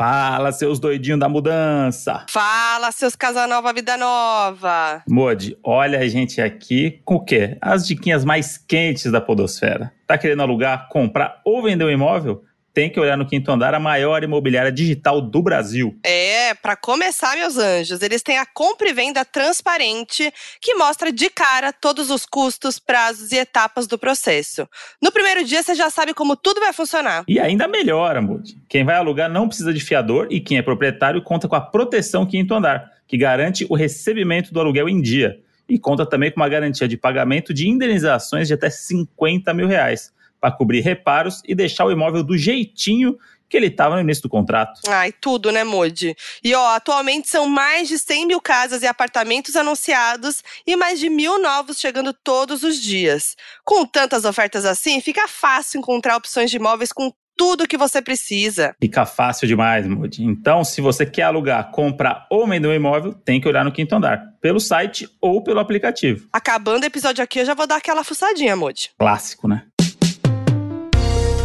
Fala, seus doidinhos da mudança. Fala, seus casa nova, vida nova. Modi, olha a gente aqui com o quê? As diquinhas mais quentes da podosfera. Tá querendo alugar, comprar ou vender um imóvel? Tem que olhar no quinto andar a maior imobiliária digital do Brasil. É, para começar, meus anjos, eles têm a compra e venda transparente que mostra de cara todos os custos, prazos e etapas do processo. No primeiro dia você já sabe como tudo vai funcionar. E ainda melhora, Moody. Quem vai alugar não precisa de fiador e quem é proprietário conta com a proteção quinto andar, que garante o recebimento do aluguel em dia. E conta também com uma garantia de pagamento de indenizações de até 50 mil reais para cobrir reparos e deixar o imóvel do jeitinho que ele estava no início do contrato. Ai, tudo, né, Modi? E ó, atualmente são mais de 100 mil casas e apartamentos anunciados e mais de mil novos chegando todos os dias. Com tantas ofertas assim, fica fácil encontrar opções de imóveis com tudo que você precisa. Fica fácil demais, Modi. Então, se você quer alugar, comprar ou vender um imóvel, tem que olhar no quinto andar, pelo site ou pelo aplicativo. Acabando o episódio aqui, eu já vou dar aquela fuçadinha, Modi. Clássico, né?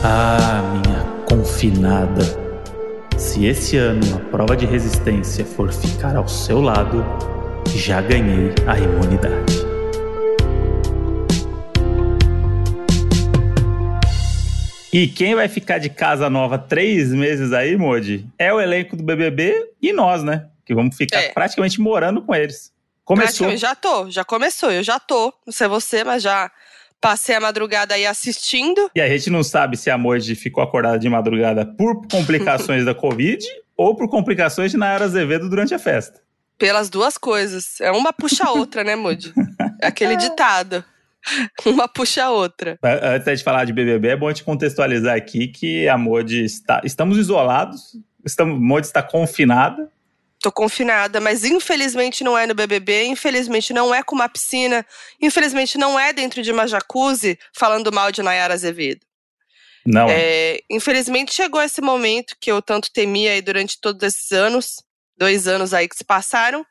Ah, minha confinada. Se esse ano a prova de resistência for ficar ao seu lado, já ganhei a imunidade. E quem vai ficar de casa nova três meses aí, Modi, é o elenco do BBB e nós, né? Que vamos ficar é. praticamente morando com eles. Começou. Eu já tô, já começou, eu já tô. Não sei você, mas já Passei a madrugada aí assistindo. E a gente não sabe se a Moji ficou acordada de madrugada por complicações da Covid ou por complicações de Nayara Azevedo durante a festa. Pelas duas coisas. É uma puxa a outra, né, Moji? É aquele ditado. Uma puxa a outra. Antes de falar de BBB, é bom te contextualizar aqui que a Modi está. Estamos isolados, estamos, Modi está confinada tô confinada, mas infelizmente não é no BBB, infelizmente não é com uma piscina, infelizmente não é dentro de uma jacuzzi falando mal de Nayara Azevedo. Não. É, infelizmente chegou esse momento que eu tanto temia aí durante todos esses anos, dois anos aí que se passaram,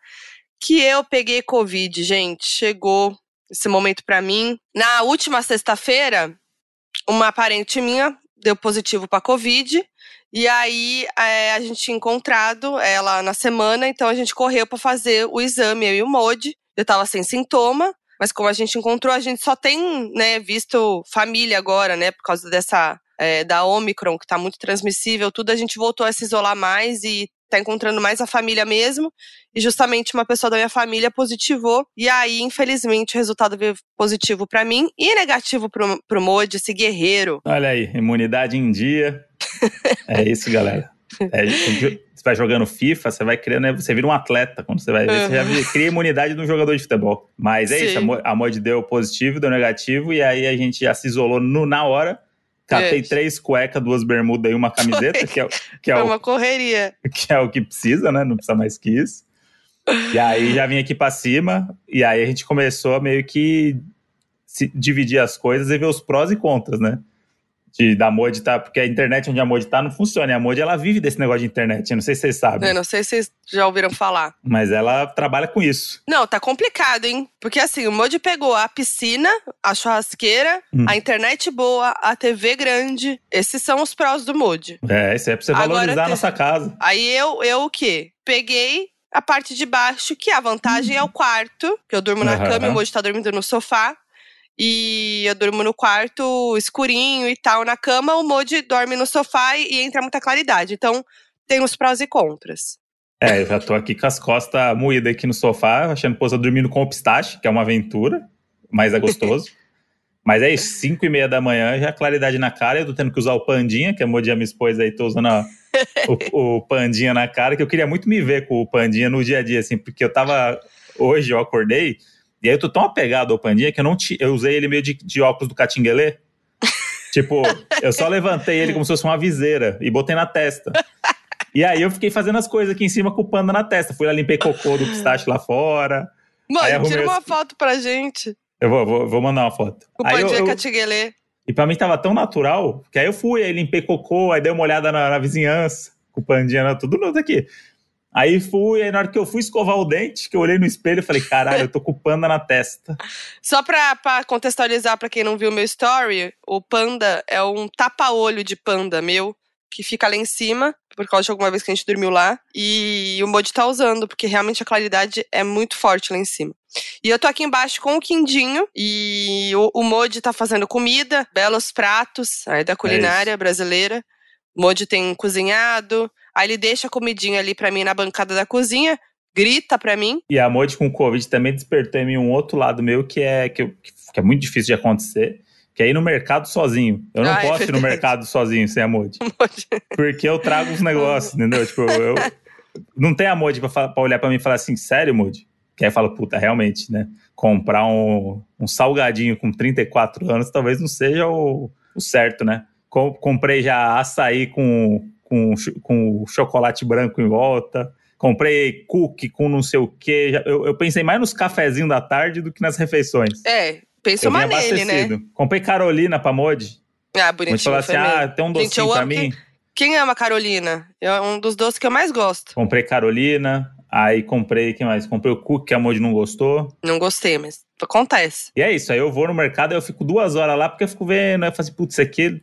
que eu peguei Covid, gente. Chegou esse momento para mim. Na última sexta-feira, uma parente minha deu positivo para Covid e aí é, a gente tinha encontrado ela na semana, então a gente correu para fazer o exame, eu e o Modi. Eu tava sem sintoma, mas como a gente encontrou, a gente só tem, né, visto família agora, né, por causa dessa é, da Omicron, que tá muito transmissível, tudo a gente voltou a se isolar mais e tá encontrando mais a família mesmo. E justamente uma pessoa da minha família positivou. E aí, infelizmente, o resultado veio positivo para mim e negativo pro, pro Modi, esse guerreiro. Olha aí, imunidade em dia. É isso, galera. É, você vai jogando FIFA, você vai criando, né, você vira um atleta quando você vai ver, uhum. você já cria imunidade de um jogador de futebol. Mas é Sim. isso, a Mod deu positivo, deu negativo, e aí a gente já se isolou no, na hora. Catei é. três cuecas, duas bermudas e uma camiseta, Foi. que é, que é Foi o, uma correria. Que é o que precisa, né? Não precisa mais que isso. E aí já vim aqui para cima, e aí a gente começou a meio que dividir as coisas e ver os prós e contras, né? De, da Mod tá, porque a internet onde a Mod tá não funciona. E a Mod ela vive desse negócio de internet. Eu não sei se vocês sabem. Eu não sei se vocês já ouviram falar. Mas ela trabalha com isso. Não, tá complicado, hein? Porque assim, o Mod pegou a piscina, a churrasqueira, hum. a internet boa, a TV grande. Esses são os prós do Mod. É, isso é pra você valorizar a nossa casa. Aí eu, eu o quê? Peguei a parte de baixo, que a vantagem é o quarto, que eu durmo na uhum. cama e o Moji tá dormindo no sofá. E eu durmo no quarto escurinho e tal, na cama. O Modi dorme no sofá e entra muita claridade. Então, tem os prós e contras. É, eu já tô aqui com as costas moídas aqui no sofá, achando que eu dormindo com o pistache, que é uma aventura, mas é gostoso. mas é isso, 5 e meia da manhã, já claridade na cara, eu tô tendo que usar o pandinha, que a Modia me expôs aí, tô usando a, o, o pandinha na cara, que eu queria muito me ver com o pandinha no dia a dia, assim, porque eu tava, hoje eu acordei, e aí eu tô tão apegado ao Pandinha que eu não te, eu usei ele meio de, de óculos do Catinguelê. tipo, eu só levantei ele como se fosse uma viseira e botei na testa. E aí eu fiquei fazendo as coisas aqui em cima com o panda na testa. Fui lá, limpei cocô do pistache lá fora. Mano, tira uma foto pra gente. Eu vou, vou, vou mandar uma foto. O Pandinha Catinguelê. E pra mim tava tão natural que aí eu fui, aí limpei cocô, aí dei uma olhada na, na vizinhança, com o Pandinha, tudo novo aqui. Aí fui, aí na hora que eu fui escovar o dente, que eu olhei no espelho, eu falei, caralho, eu tô com panda na testa. Só pra, pra contextualizar pra quem não viu meu story, o panda é um tapa-olho de panda meu, que fica lá em cima, por causa de alguma vez que a gente dormiu lá. E o Modi tá usando, porque realmente a claridade é muito forte lá em cima. E eu tô aqui embaixo com o Quindinho e o, o Modi tá fazendo comida, belos pratos, aí da culinária é brasileira. O Modi tem cozinhado, aí ele deixa a comidinha ali para mim na bancada da cozinha, grita para mim. E a Modi com o Covid também despertou em mim um outro lado meu que é, que, eu, que é muito difícil de acontecer, que é ir no mercado sozinho. Eu não ah, é posso é ir no mercado sozinho sem a Modi. porque eu trago os negócios, entendeu? Tipo, eu, não tem a Modi pra, pra olhar para mim e falar assim, sério, Modi? Que aí fala, puta, realmente, né? Comprar um, um salgadinho com 34 anos talvez não seja o, o certo, né? comprei já açaí com, com, com chocolate branco em volta. Comprei cookie com não sei o quê. Eu, eu pensei mais nos cafezinhos da tarde do que nas refeições. É, pensou mais nele, né? Comprei Carolina pra Mod. Ah, bonitinho. Falou assim, ah, tem um docinho Gente, pra mim. Quem ama Carolina? É um dos doces que eu mais gosto. Comprei Carolina, aí comprei, que mais? Comprei o cookie que a Mod não gostou. Não gostei, mas acontece. E é isso, aí eu vou no mercado, eu fico duas horas lá, porque eu fico vendo, eu falo assim, putz, isso aqui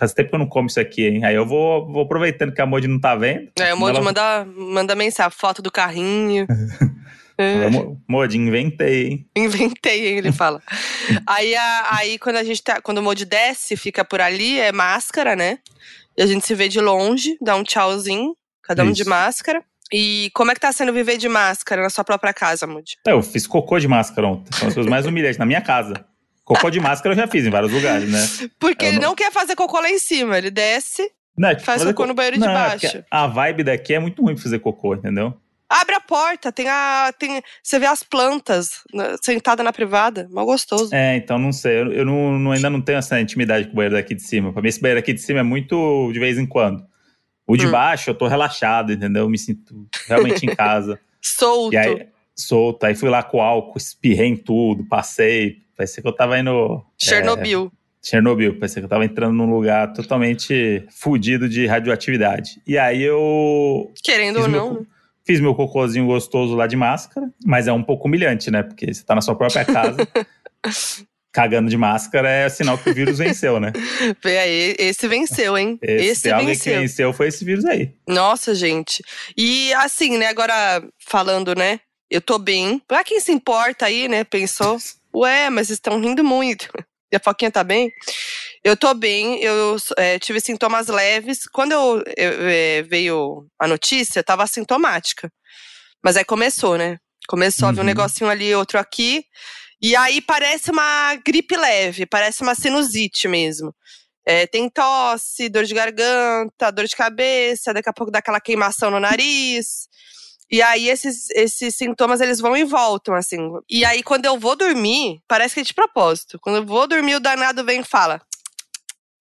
faz tempo que eu não como isso aqui, hein? Aí eu vou, vou aproveitando que a Modi não tá vendo. É, o Modi ela... manda, manda mensagem, foto do carrinho. é. Modi, inventei, hein? Inventei, hein, ele fala. aí, a, aí quando a gente tá. Quando o Modi desce, fica por ali, é máscara, né? E a gente se vê de longe, dá um tchauzinho, cada um isso. de máscara. E como é que tá sendo viver de máscara na sua própria casa, Moody? É, eu fiz cocô de máscara ontem. São as coisas mais humilhantes na minha casa. Cocô de máscara eu já fiz em vários lugares, né? Porque eu ele não... não quer fazer cocô lá em cima, ele desce, não, tipo, faz cocô co... no banheiro não, de baixo. A vibe daqui é muito ruim pra fazer cocô, entendeu? Abre a porta, tem a. Tem, você vê as plantas né, sentada na privada, mal gostoso. É, então não sei. Eu, eu não, não, ainda não tenho essa intimidade com o banheiro daqui de cima. Pra mim, esse banheiro aqui de cima é muito de vez em quando. O de hum. baixo, eu tô relaxado, entendeu? Eu me sinto realmente em casa. Solto. E aí, solto. Aí fui lá com álcool, espirrei em tudo, passei, Parecia que eu tava indo. Chernobyl. É, Chernobyl, parecia que eu tava entrando num lugar totalmente fudido de radioatividade. E aí eu. Querendo ou não. Meu, fiz meu cocôzinho gostoso lá de máscara, mas é um pouco humilhante, né? Porque você tá na sua própria casa. cagando de máscara é sinal que o vírus venceu, né? Vê aí, esse venceu, hein? Esse, esse venceu. alguém que venceu foi esse vírus aí. Nossa, gente. E assim, né, agora falando, né? Eu tô bem. Pra quem se importa aí, né? Pensou. Ué, mas estão rindo muito. E a Foquinha tá bem? Eu tô bem, eu é, tive sintomas leves. Quando eu, eu é, veio a notícia, tava assintomática. Mas aí começou, né? Começou uhum. a vir um negocinho ali, outro aqui. E aí parece uma gripe leve, parece uma sinusite mesmo. É, tem tosse, dor de garganta, dor de cabeça, daqui a pouco dá aquela queimação no nariz. E aí esses, esses sintomas eles vão e voltam, assim. E aí quando eu vou dormir, parece que é de propósito. Quando eu vou dormir, o danado vem e fala: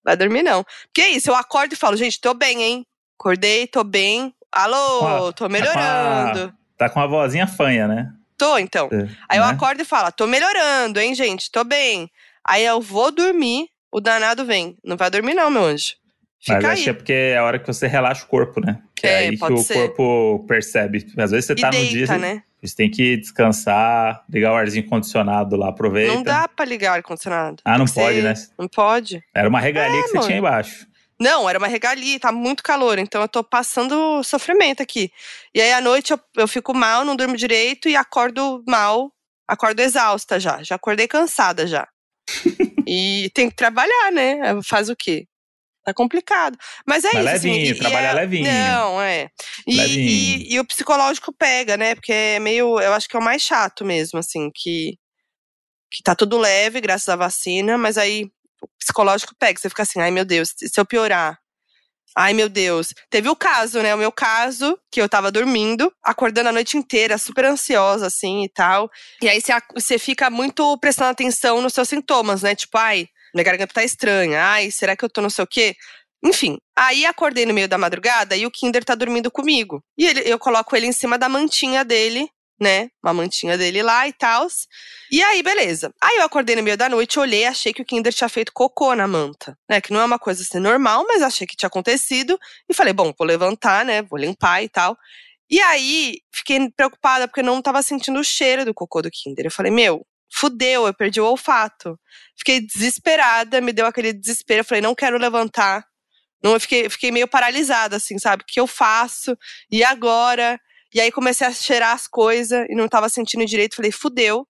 Vai dormir não. Porque é isso, eu acordo e falo: Gente, tô bem, hein? Acordei, tô bem. Alô, tô melhorando. Tá com a, tá vozinha fanha, né? Tô, então. É, aí eu né? acordo e falo: Tô melhorando, hein, gente? Tô bem. Aí eu vou dormir, o danado vem. Não vai dormir, não, meu anjo. Fica Mas aí. acho que é porque é a hora que você relaxa o corpo, né? Que é, é aí que o ser. corpo percebe. Às vezes você tá e no dia. Né? Você tem que descansar, ligar o arzinho condicionado lá, aproveita. Não dá pra ligar o ar-condicionado. Ah, não pode, né? Não pode. Era uma regalia é, que você mano. tinha embaixo. Não, era uma regalia, tá muito calor, então eu tô passando sofrimento aqui. E aí à noite eu, eu fico mal, não durmo direito e acordo mal, acordo exausta já. Já acordei cansada já. e tem que trabalhar, né? Faz o quê? Tá complicado. Mas é Mas isso. Levinho, assim, trabalhar é, levinho. Não, é. E, e, e, o psicológico pega, né? Porque é meio. Eu acho que é o mais chato mesmo, assim, que, que tá tudo leve, graças à vacina, mas aí o psicológico pega. Você fica assim, ai meu Deus, se eu piorar. Ai, meu Deus. Teve o caso, né? O meu caso, que eu tava dormindo, acordando a noite inteira, super ansiosa, assim e tal. E aí você fica muito prestando atenção nos seus sintomas, né? Tipo, ai, minha garganta tá estranha, ai, será que eu tô não sei o quê? Enfim, aí acordei no meio da madrugada e o Kinder tá dormindo comigo. E ele, eu coloco ele em cima da mantinha dele, né? Uma mantinha dele lá e tal. E aí, beleza. Aí eu acordei no meio da noite, olhei, achei que o Kinder tinha feito cocô na manta, né? Que não é uma coisa assim normal, mas achei que tinha acontecido. E falei, bom, vou levantar, né? Vou limpar e tal. E aí, fiquei preocupada porque não tava sentindo o cheiro do cocô do Kinder. Eu falei, meu, fudeu, eu perdi o olfato. Fiquei desesperada, me deu aquele desespero. Falei, não quero levantar Não, eu fiquei, fiquei meio paralisada, assim, sabe? O que eu faço? E agora? E aí comecei a cheirar as coisas e não tava sentindo direito. Falei, fudeu.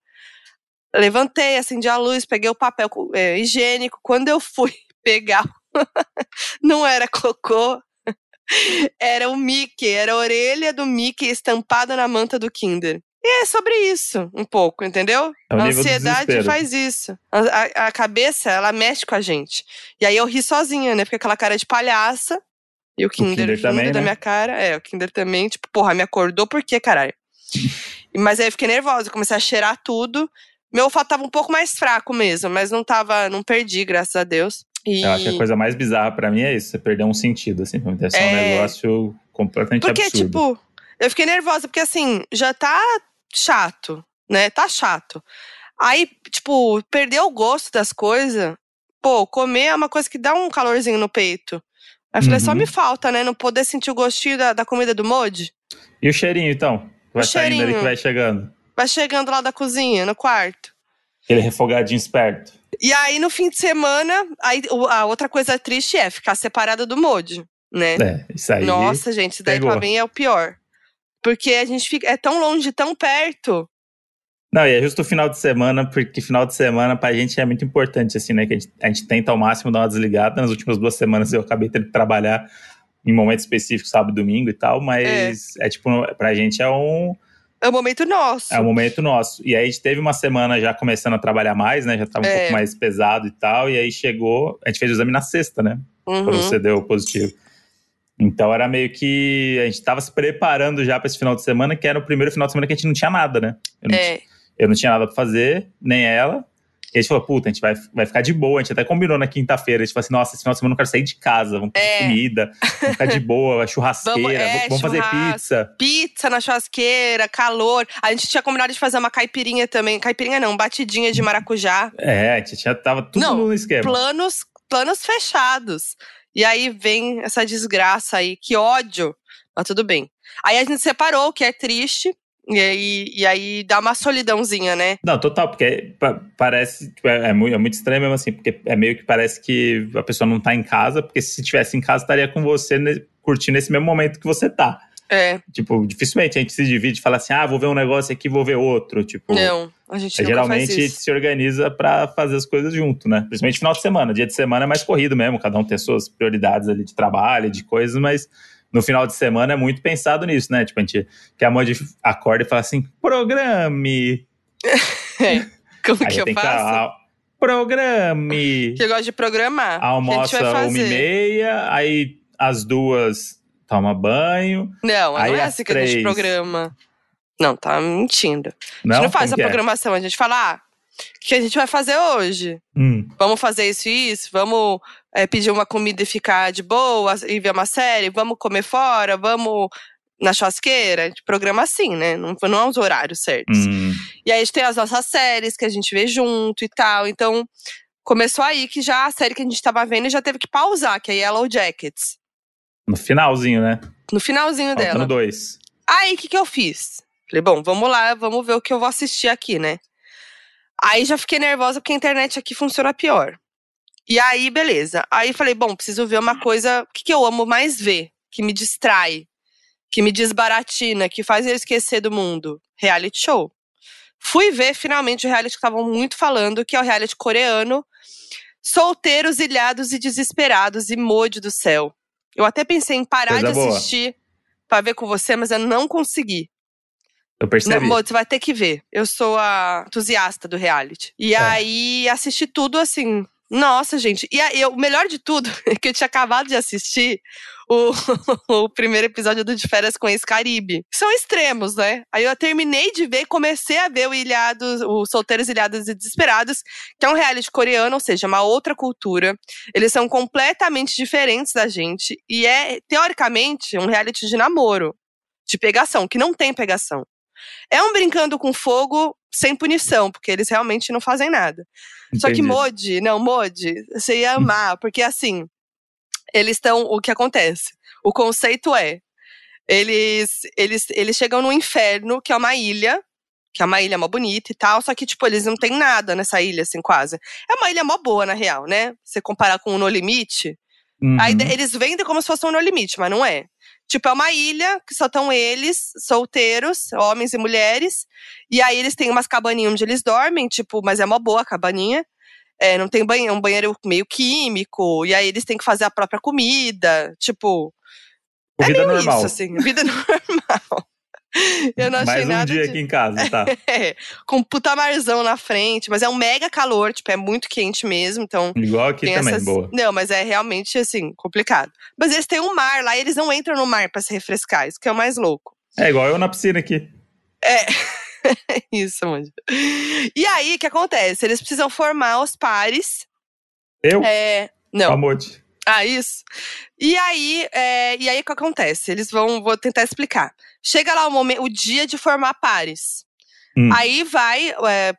Levantei, acendi a luz, peguei o papel é, higiênico. Quando eu fui pegar, não era cocô, era o Mickey, era a orelha do Mickey estampada na manta do Kinder. E é sobre isso, um pouco, entendeu? É o a ansiedade faz isso. A, a- a cabeça, ela mexe com a gente. E aí eu ri sozinha, né? Porque aquela cara de palhaça. E o Kinder, Kinder rindo também, da né? minha cara. É, o Kinder também, tipo, porra, me acordou por quê, caralho? Mas aí eu fiquei nervosa, comecei a cheirar tudo. Meu olfato tava um pouco mais fraco mesmo, mas não tava, não perdi, graças a Deus. E... Eu acho que a coisa mais bizarra pra mim é isso, você perder um sentido, assim, pra mim deve ser um É. negócio completamente Porque, absurdo. tipo, eu fiquei nervosa, porque assim, já tá chato, né? Tá chato. Aí, tipo, perder o gosto das coisas, pô, comer é uma coisa que dá um calorzinho no peito. Aí eu falei, só Uhum. me falta, né? Não poder sentir o gostinho da, da comida do Modi. E o cheirinho, então? Vai O saindo ali cheirinho. que vai chegando. Vai chegando lá da cozinha, no quarto. Aquele refogadinho esperto. E aí, no fim de semana, aí, a outra coisa triste é ficar separada do Modi, né? É, isso aí. Nossa, gente, isso daí pegou. pra mim é o pior. Porque a gente fica, é tão longe, tão perto. Não, e é justo o final de semana, porque final de semana pra gente é muito importante, assim, né? Que a gente, a gente tenta ao máximo dar uma desligada. Nas últimas duas semanas eu acabei tendo que trabalhar em momentos específicos, sábado e domingo e tal, mas é, tipo, pra gente é um, É o momento nosso. é um momento nosso. E aí a gente teve uma semana já começando a trabalhar mais, né? Já tava um É. pouco mais pesado e tal, e aí chegou, a gente fez o exame na sexta, né? Uhum. Quando você deu positivo. Então era meio que a gente tava se preparando já pra esse final de semana, que era o primeiro final de semana que a gente não tinha nada, né? Eu não É, eu não tinha nada pra fazer, nem ela. E a gente falou, puta, a gente vai, vai ficar de boa. A gente até combinou na quinta-feira. A gente falou assim, nossa, esse final de semana eu não quero sair de casa. Vamos pedir É. comida, vamos ficar de boa, churrasqueira, Vamos- é, vamos, fazer pizza. pizza na churrasqueira, calor. A gente tinha combinado de fazer uma caipirinha também. Caipirinha não, batidinha de maracujá. É, a gente já tava tudo Não, no esquema. Planos, planos fechados. E aí vem essa desgraça aí, que ódio. Mas tudo bem. Aí a gente separou, o que é triste. E aí, e aí dá uma solidãozinha, né? Não, total, porque pa- parece. tipo, é, é muito, é muito estranho mesmo assim, porque é meio que parece que a pessoa não tá em casa, porque se estivesse em casa, estaria com você curtindo esse mesmo momento que você tá. É, Tipo, dificilmente a gente se divide e fala assim, ah, vou ver um negócio aqui, vou ver outro. Tipo, não. A gente É, geralmente faz isso. se organiza pra fazer as coisas junto, né? Principalmente final de semana. Dia de semana é mais corrido mesmo, cada um tem suas prioridades ali de trabalho, de coisas, mas no final de semana é muito pensado nisso, né? Tipo, a gente que a Modi acorda e fala assim: programe. É. Como Aí que eu tem que faço? ah, programe. Que eu gosto de programar. a Almoça gente uma e meia, aí às duas toma banho. Não, Aí não é assim que a gente três. programa. Não, tá mentindo. A Não, gente não faz Como a é? programação, a gente fala, ah, o que a gente vai fazer hoje? Hum, Vamos fazer isso e isso? Vamos é, pedir uma comida e ficar de boa e ver uma série? Vamos comer fora? Vamos na churrasqueira? A gente programa assim, né? Não, não é os horários certos. hum. E aí a gente tem as nossas séries que a gente vê junto e tal. Então, começou aí que já a série que a gente tava vendo já teve que pausar, que é Yellow Jackets. No finalzinho, né? No finalzinho dela. Faltando dois. Aí, o que, que eu fiz? Falei, bom, vamos lá, vamos ver o que eu vou assistir aqui, né? Aí já fiquei nervosa porque a internet aqui funciona pior. E aí, beleza. Aí falei, bom, preciso ver uma coisa. Que, que eu amo mais ver? Que me distrai, que me desbaratina, que faz eu esquecer do mundo. Reality show. Fui ver finalmente o reality que estavam muito falando, que é o reality coreano. Solteiros, ilhados e desesperados, e mode do céu. Eu até pensei em parar Coisa de boa. assistir pra ver com você, mas eu não consegui. Eu Não, percebi. Mo, você vai ter que ver. Eu sou a entusiasta do reality. E É. aí assisti tudo assim. Nossa, gente. E aí, o melhor de tudo é que eu tinha acabado de assistir o, o primeiro episódio do De Férias com Ex-Caribe. São extremos, né? Aí eu terminei de ver comecei a ver o Ilhados, o Solteiros Ilhados e Desesperados, que é um reality coreano, ou seja, uma outra cultura. Eles são completamente diferentes da gente. E é, teoricamente, um reality de namoro, de pegação, que não tem pegação. É um brincando com fogo sem punição, porque eles realmente não fazem nada. Só que Entendi. Modi, não, Modi, você ia amar, porque assim, eles estão. O que acontece? O conceito é: eles, eles, eles chegam no inferno, que é uma ilha, que é uma ilha mó bonita e tal, só que, tipo, eles não tem nada nessa ilha, assim, quase. É uma ilha mó boa, na real, né? Você comparar com o No Limite, Uhum. Aí eles vendem como se fosse um No Limite, mas não é. Tipo, é uma ilha que só estão eles, solteiros, homens e mulheres. E aí eles têm umas cabaninhas onde eles dormem, tipo, mas é uma boa cabaninha. É, não tem banheiro, é um banheiro meio químico. E aí eles têm que fazer a própria comida. Tipo. É vida normal. isso, assim. Vida normal. Eu não achei Mais um nada dia de... aqui em casa, tá? é, com um puta marzão na frente, mas é um mega calor, tipo, é muito quente mesmo, então… Igual aqui também, essas... boa. Não, mas é realmente, assim, complicado. Mas eles têm um mar lá e eles não entram no mar para se refrescar, isso que é o mais louco. É igual eu na piscina aqui. É… isso, mano. E aí, o que acontece? Eles precisam formar os pares. Eu? É… Não. Amode. Ah, isso. E aí, é, e aí o que acontece? Eles vão, vou tentar explicar. Chega lá o momento, o dia de formar pares. Hum. Aí vai, é,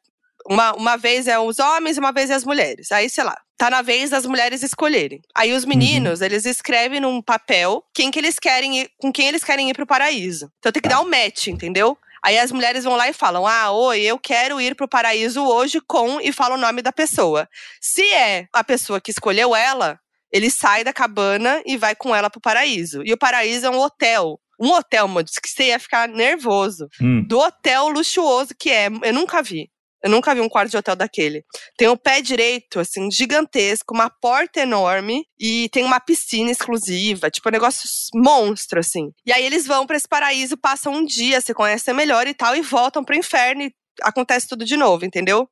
uma, uma vez é os homens e uma vez é as mulheres. Aí, sei lá, tá na vez das mulheres escolherem. Aí os meninos, Uhum. eles escrevem num papel quem que eles querem ir, com quem eles querem ir pro paraíso. Então tem que Tá. dar um match, entendeu? Aí as mulheres vão lá e falam: Ah, oi, eu quero ir pro paraíso hoje com e fala o nome da pessoa. Se é a pessoa que escolheu ela, ele sai da cabana e vai com ela pro paraíso. E o paraíso é um hotel. Um hotel, mano, que você ia ficar nervoso. Hum. Do hotel luxuoso que é. Eu nunca vi. Eu nunca vi um quarto de hotel daquele. Tem o pé direito, assim, gigantesco, uma porta enorme e tem uma piscina exclusiva, tipo, um negócio monstro, assim. E aí eles vão pra esse paraíso, passam um dia, se conhecem melhor e tal, e voltam pro inferno e acontece tudo de novo, entendeu?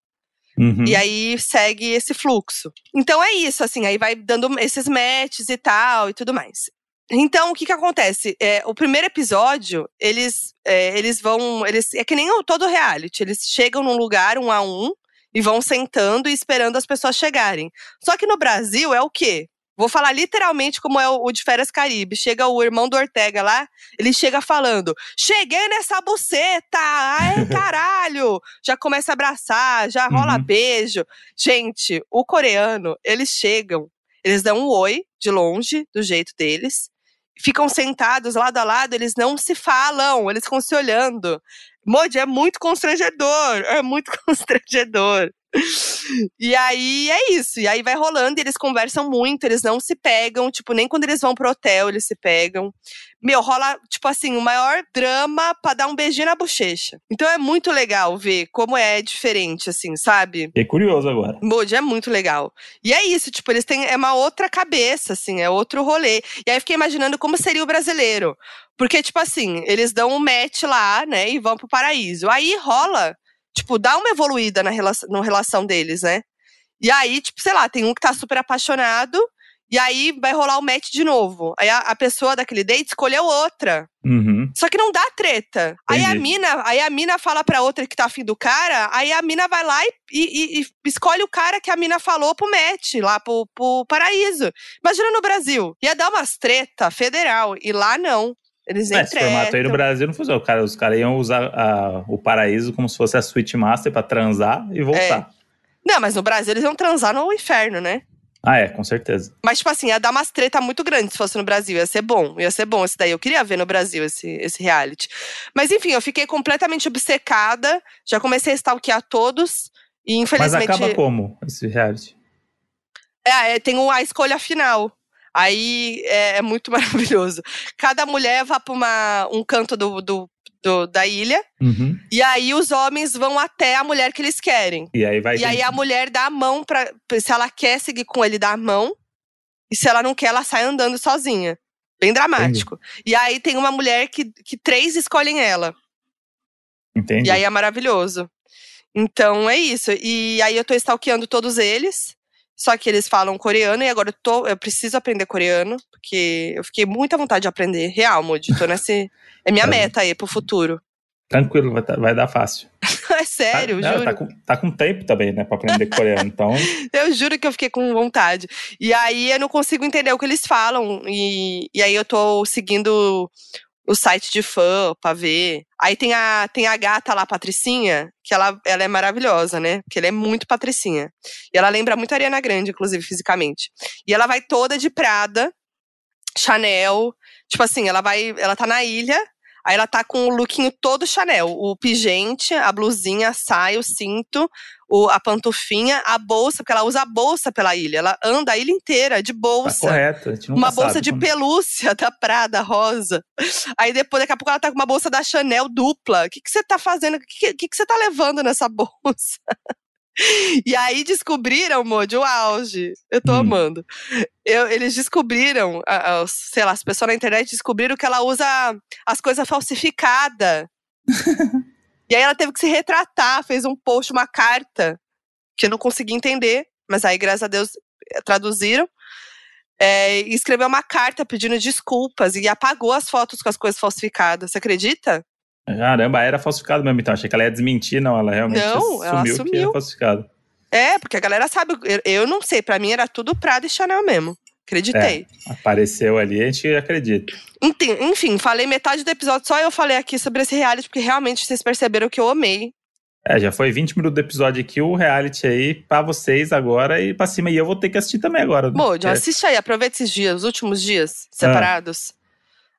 Uhum. E aí segue esse fluxo. Então é isso, assim, aí vai dando esses matches e tal e tudo mais. Então, o que que acontece? É, o primeiro episódio, eles, é, eles vão. Eles, é que nem o- todo reality. Eles chegam num lugar um a um e vão sentando e esperando as pessoas chegarem. Só que no Brasil é o quê? Vou falar literalmente como é o, o de Férias Caribe. Chega o irmão do Ortega lá, ele chega falando: Cheguei nessa buceta! Ai, caralho! Já começa a abraçar, já rola Uhum. beijo. Gente, o coreano, eles chegam, eles dão um oi de longe, do jeito deles. Ficam sentados lado a lado, eles não se falam, eles ficam se olhando. Modi, é muito constrangedor, é muito constrangedor. E aí é isso. E aí vai rolando e eles conversam muito, eles não se pegam, tipo, nem quando eles vão pro hotel eles se pegam. Meu, rola, tipo assim, o maior drama pra dar um beijinho na bochecha. Então é muito legal ver como é diferente, assim, sabe? Fiquei curioso agora. Moody é muito legal. E é isso, tipo, eles têm é uma outra cabeça, assim, é outro rolê. E aí eu fiquei imaginando como seria o brasileiro. Porque, tipo assim, eles dão um match lá, né, e vão pro paraíso. Aí rola, tipo, dá uma evoluída na relação, na relação deles, né? E aí, tipo, sei lá, tem um que tá super apaixonado, e aí vai rolar o match de novo. Aí a, a pessoa daquele date escolheu outra. Uhum. Só que não dá treta. Aí a mina, aí a mina fala pra outra que tá afim do cara, aí a mina vai lá e, e- e escolhe o cara que a mina falou pro match, lá pro, pro paraíso. Imagina no Brasil. Ia dar umas treta federal. E lá não. Eles nem É, esse formato aí no. Brasil não funciona. Cara, os caras iam usar a- o paraíso como se fosse a Switch Master pra transar e voltar. Não, mas no Brasil eles iam transar no inferno, né? Ah, é, com certeza. Mas, tipo assim, ia dar umas treta muito grandes se fosse no Brasil. Ia ser bom, ia ser bom esse daí. Eu queria ver no Brasil esse, esse reality. Mas, enfim, eu fiquei completamente obcecada. Já comecei a stalkear todos. E, Mas infelizmente. acaba como esse reality? É, é, tem a escolha final. Aí é, é muito maravilhoso. Cada mulher vai para um canto do, do- do- da ilha, Uhum. e aí os homens vão até a mulher que eles querem. E aí vai. E aí a mulher dá a mão pra. Se ela quer seguir com ele, dá a mão. E se ela não quer, ela sai andando sozinha. Bem dramático. E aí tem uma mulher que, que três escolhem ela. Entendi. E aí é maravilhoso. Então é isso. E aí eu tô stalkeando todos eles. Só que eles falam coreano e agora eu, tô, eu preciso aprender coreano, porque eu fiquei muita vontade de aprender. Real, Moody. Tô nesse. É minha Tá meta aí pro futuro. Tranquilo, vai, tá- vai dar fácil. É sério, tá, não, juro. Tá com, tá com tempo também, né, pra aprender coreano. Então, Eu juro que eu fiquei com vontade. E aí eu não consigo entender o que eles falam. E, e aí eu tô seguindo o site de fã pra ver. Aí tem a, tem a gata lá, Patricinha, que ela, ela é maravilhosa, né? Porque ela é muito Patricinha. E ela lembra muito a Ariana Grande, inclusive, fisicamente. E ela vai toda de Prada, Chanel. Tipo assim, ela vai. Ela tá na ilha. Aí ela tá com o lookinho todo Chanel. O pingente, a blusinha, a saia, o cinto, o, a pantufinha, a bolsa, porque ela usa a bolsa pela ilha. Ela anda a ilha inteira de bolsa. Tá correto. uma bolsa de pelúcia da Prada rosa. Aí depois, daqui a pouco, ela tá com uma bolsa da Chanel dupla. O que, que você tá fazendo? O que, que, que você tá levando nessa bolsa? E aí descobriram, Modi, o auge. Eu tô hum. amando. Eu, eles descobriram, sei lá, as pessoas na internet descobriram que ela usa as coisas falsificadas. e aí ela teve que se retratar, fez um post, uma carta, que eu não consegui entender, mas aí, graças a Deus, eh, traduziram. É, e escreveu uma carta pedindo desculpas e apagou as fotos com as coisas falsificadas. Você acredita? Caramba, era falsificado mesmo, então. Achei que ela ia desmentir, não. Ela realmente não, assumiu, ela assumiu que era falsificado. É, porque a galera sabe. Eu, eu não sei, para mim era tudo Prada e Chanel mesmo. Acreditei. É, apareceu ali, a gente acredita. Enfim, falei metade do episódio, só eu falei aqui sobre esse reality, porque realmente vocês perceberam que eu amei. É, já foi 20 minutos do episódio aqui, o reality aí pra vocês agora e pra cima. E eu vou ter que assistir também agora. Mojo, é. assiste aí, aproveita esses dias, os últimos dias, separados.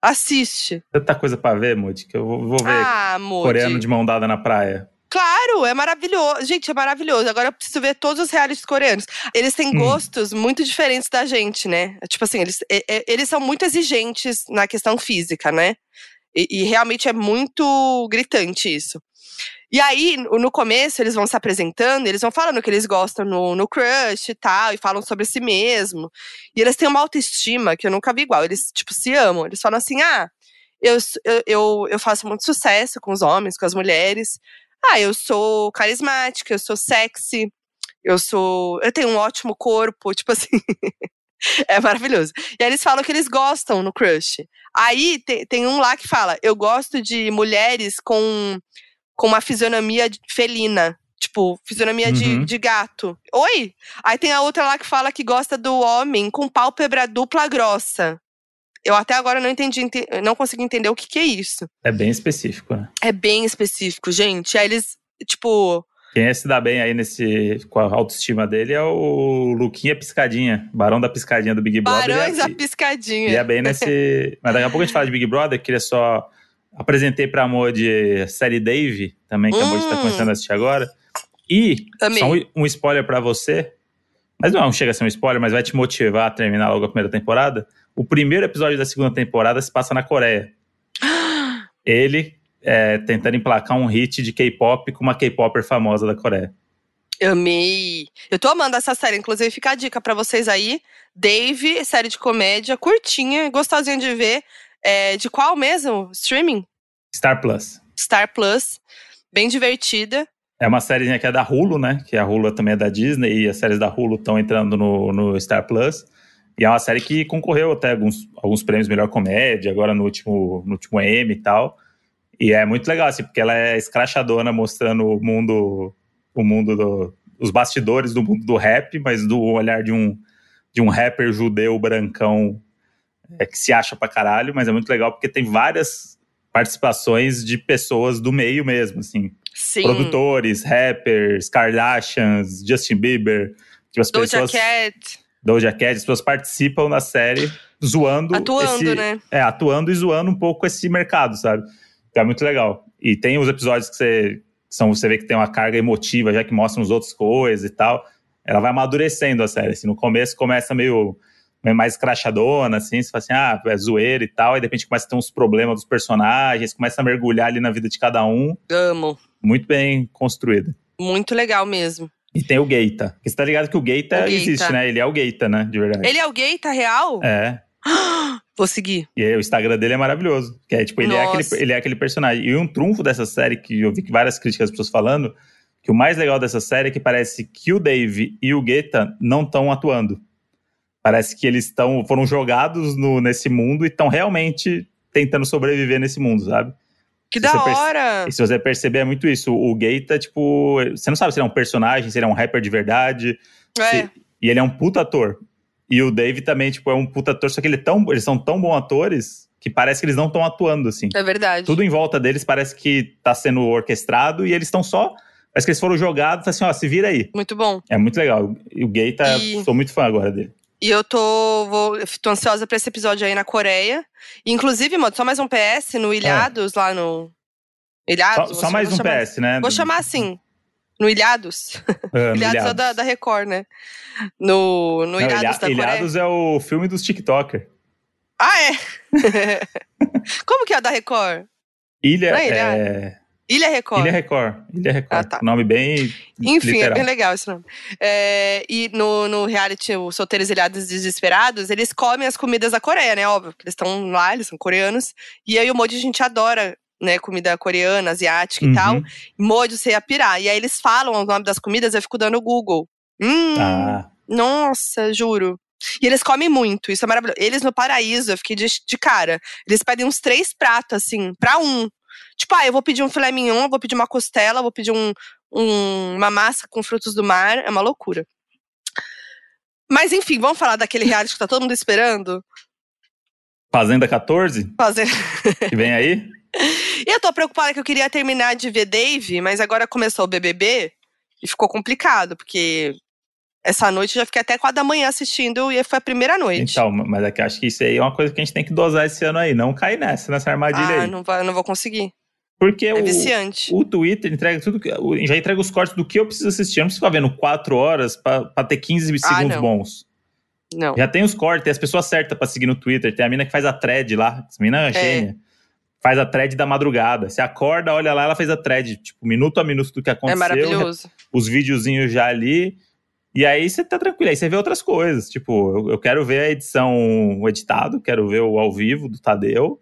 Ah. Assiste. Tanta coisa pra ver, Moody, que eu vou, vou ver ah, coreano de mão dada na praia. Claro, é maravilhoso. Gente, é maravilhoso. Agora eu preciso ver todos os realities coreanos. Eles têm hum. gostos muito diferentes da gente, né? Tipo assim, eles, eles são muito exigentes na questão física, né? E, e realmente é muito gritante isso. E aí, no começo, eles vão se apresentando, eles vão falando que eles gostam no, no crush e tal, e falam sobre si mesmo. E eles têm uma autoestima que eu nunca vi igual. Eles, tipo, se amam. Eles falam assim: ah, eu, eu, eu faço muito sucesso com os homens, com as mulheres. Ah, eu sou carismática, eu sou sexy, eu sou. Eu tenho um ótimo corpo, tipo assim. é maravilhoso. E aí eles falam que eles gostam no crush. Aí tem, tem um lá que fala: eu gosto de mulheres com, com uma fisionomia felina. Tipo, fisionomia uhum. de, de gato. Oi! Aí tem a outra lá que fala que gosta do homem com pálpebra dupla grossa. Eu até agora não entendi, não consegui entender o que, que é isso. É bem específico, né? É bem específico, gente. Aí eles, tipo. Quem se dá bem aí nesse, com a autoestima dele é o Luquinha Piscadinha, Barão da Piscadinha do Big Brother. Barões da Piscadinha. E é bem nesse. Mas daqui a pouco a gente fala de Big Brother, queria só. Apresentei pra amor de série Dave, também, que hum. a Amor está começando a assistir agora. E, Amei. só um, um spoiler para você, mas não chega a ser um spoiler, mas vai te motivar a terminar logo a primeira temporada. O primeiro episódio da segunda temporada se passa na Coreia. Ele é, tentando emplacar um hit de K-pop com uma K-popper famosa da Coreia. Amei! Eu tô amando essa série, inclusive fica a dica para vocês aí. Dave, série de comédia, curtinha, gostosinha de ver. É, de qual mesmo? Streaming? Star Plus. Star Plus. Bem divertida. É uma série que é da Hulu, né? Que a Hulu também é da Disney e as séries da Hulu estão entrando no, no Star Plus. E é uma série que concorreu até alguns, alguns prêmios melhor comédia, agora no último, no último M e tal. E é muito legal, assim, porque ela é escrachadona, mostrando o mundo, o mundo do, os bastidores do mundo do rap, mas do olhar de um, de um rapper judeu brancão é, que se acha pra caralho, mas é muito legal porque tem várias participações de pessoas do meio mesmo, assim. Sim. Produtores, rappers, Kardashians, Justin Bieber. Tipo, as Doja pessoas... Cat. Doja Cat, as pessoas participam da série zoando. Atuando, esse, né? É, atuando e zoando um pouco esse mercado, sabe? Então é muito legal. E tem os episódios que você, são, você vê que tem uma carga emotiva, já que mostram as outras coisas e tal. Ela vai amadurecendo a série. Assim, no começo começa meio, meio mais crachadona, assim, você fala assim, ah, é zoeira e tal, e de repente começa a ter uns problemas dos personagens, começa a mergulhar ali na vida de cada um. Amo. Muito bem construída. Muito legal mesmo. E tem o Geita. Porque você tá ligado que o Geita existe, né? Ele é o Geita, né? De verdade. Ele é o Geita real? É. Vou seguir. E aí, o Instagram dele é maravilhoso. Que é, tipo, ele é, aquele, ele é aquele personagem. E um trunfo dessa série, que eu vi várias críticas das pessoas falando, que o mais legal dessa série é que parece que o Dave e o Guetta não estão atuando. Parece que eles estão foram jogados no, nesse mundo e estão realmente tentando sobreviver nesse mundo, sabe? Que se da hora! E se você perceber, é muito isso. O Geita, tipo, você não sabe se ele é um personagem, se ele é um rapper de verdade. É. Se... E ele é um puta ator. E o Dave também, tipo, é um puta ator, só que ele é tão, eles são tão bons atores que parece que eles não estão atuando, assim. É verdade. Tudo em volta deles parece que tá sendo orquestrado e eles estão só. Parece que eles foram jogados, assim, ó, se vira aí. Muito bom. É muito legal. E o Geita, e... sou muito fã agora dele. E eu tô, vou, tô ansiosa pra esse episódio aí na Coreia. Inclusive, mano, só mais um PS no Ilhados, é. lá no. Ilhados? Só, só mais um chamar, PS, né? Vou chamar assim. no Ilhados. Ah, no Ilhados, é Ilhados. da, da Record, né? No, no Não, Ilhados Ilha- da Coreia. Ilhados é o filme dos TikToker. Ah, é? Como que é a da Record? Ilha, Não é Ilha- é... Ilha Record. Ilha Record. Ilha Record. Ah, tá. Nome bem Enfim, literal. é bem legal esse nome. É, e no, no reality, os solteiros ilhados desesperados, eles comem as comidas da Coreia, né? Óbvio, que eles estão lá, eles são coreanos. E aí o Moji, a gente adora, né? Comida coreana, asiática e tal. Uhum. Moji, você ia pirar. E aí eles falam o nome das comidas, eu fico dando Google. Hum, Ah, nossa, juro. E eles comem muito, isso é maravilhoso. Eles no paraíso, eu fiquei de, de cara. Eles pedem uns três pratos, assim, pra um. Tipo, ah, eu vou pedir um filé mignon, vou pedir uma costela, vou pedir um, um- uma massa com frutos do mar. É uma loucura. Mas enfim, vamos falar daquele reality que tá todo mundo esperando? Fazenda 14, Fazer. que vem aí. E eu tô preocupada que eu queria terminar de ver Dave, mas agora começou o BBB e ficou complicado, porque essa noite eu já fiquei até quatro da manhã assistindo e foi a primeira noite. Então, mas é que acho que isso aí é uma coisa que a gente tem que dosar esse ano aí. Não cair nessa, nessa armadilha ah, aí. não, vai, não vou conseguir. Porque É o, viciante. o Twitter entrega tudo, já entrega os cortes do que eu preciso assistir. Eu não preciso ficar vendo 4 horas pra, pra ter 15 Ah, segundos não. bons. Não. Já tem os cortes, tem as pessoas certas pra seguir no Twitter. Tem a mina que faz a thread lá. Essa mina é gênia. Faz a thread da madrugada. Você acorda, olha lá, ela fez a thread, tipo, minuto a minuto do que É aconteceu. maravilhoso. Os videozinhos já ali. E aí você tá tranquilo. Aí você vê outras coisas. Tipo, eu, eu quero ver a edição, editado, quero ver o ao vivo do Tadeu.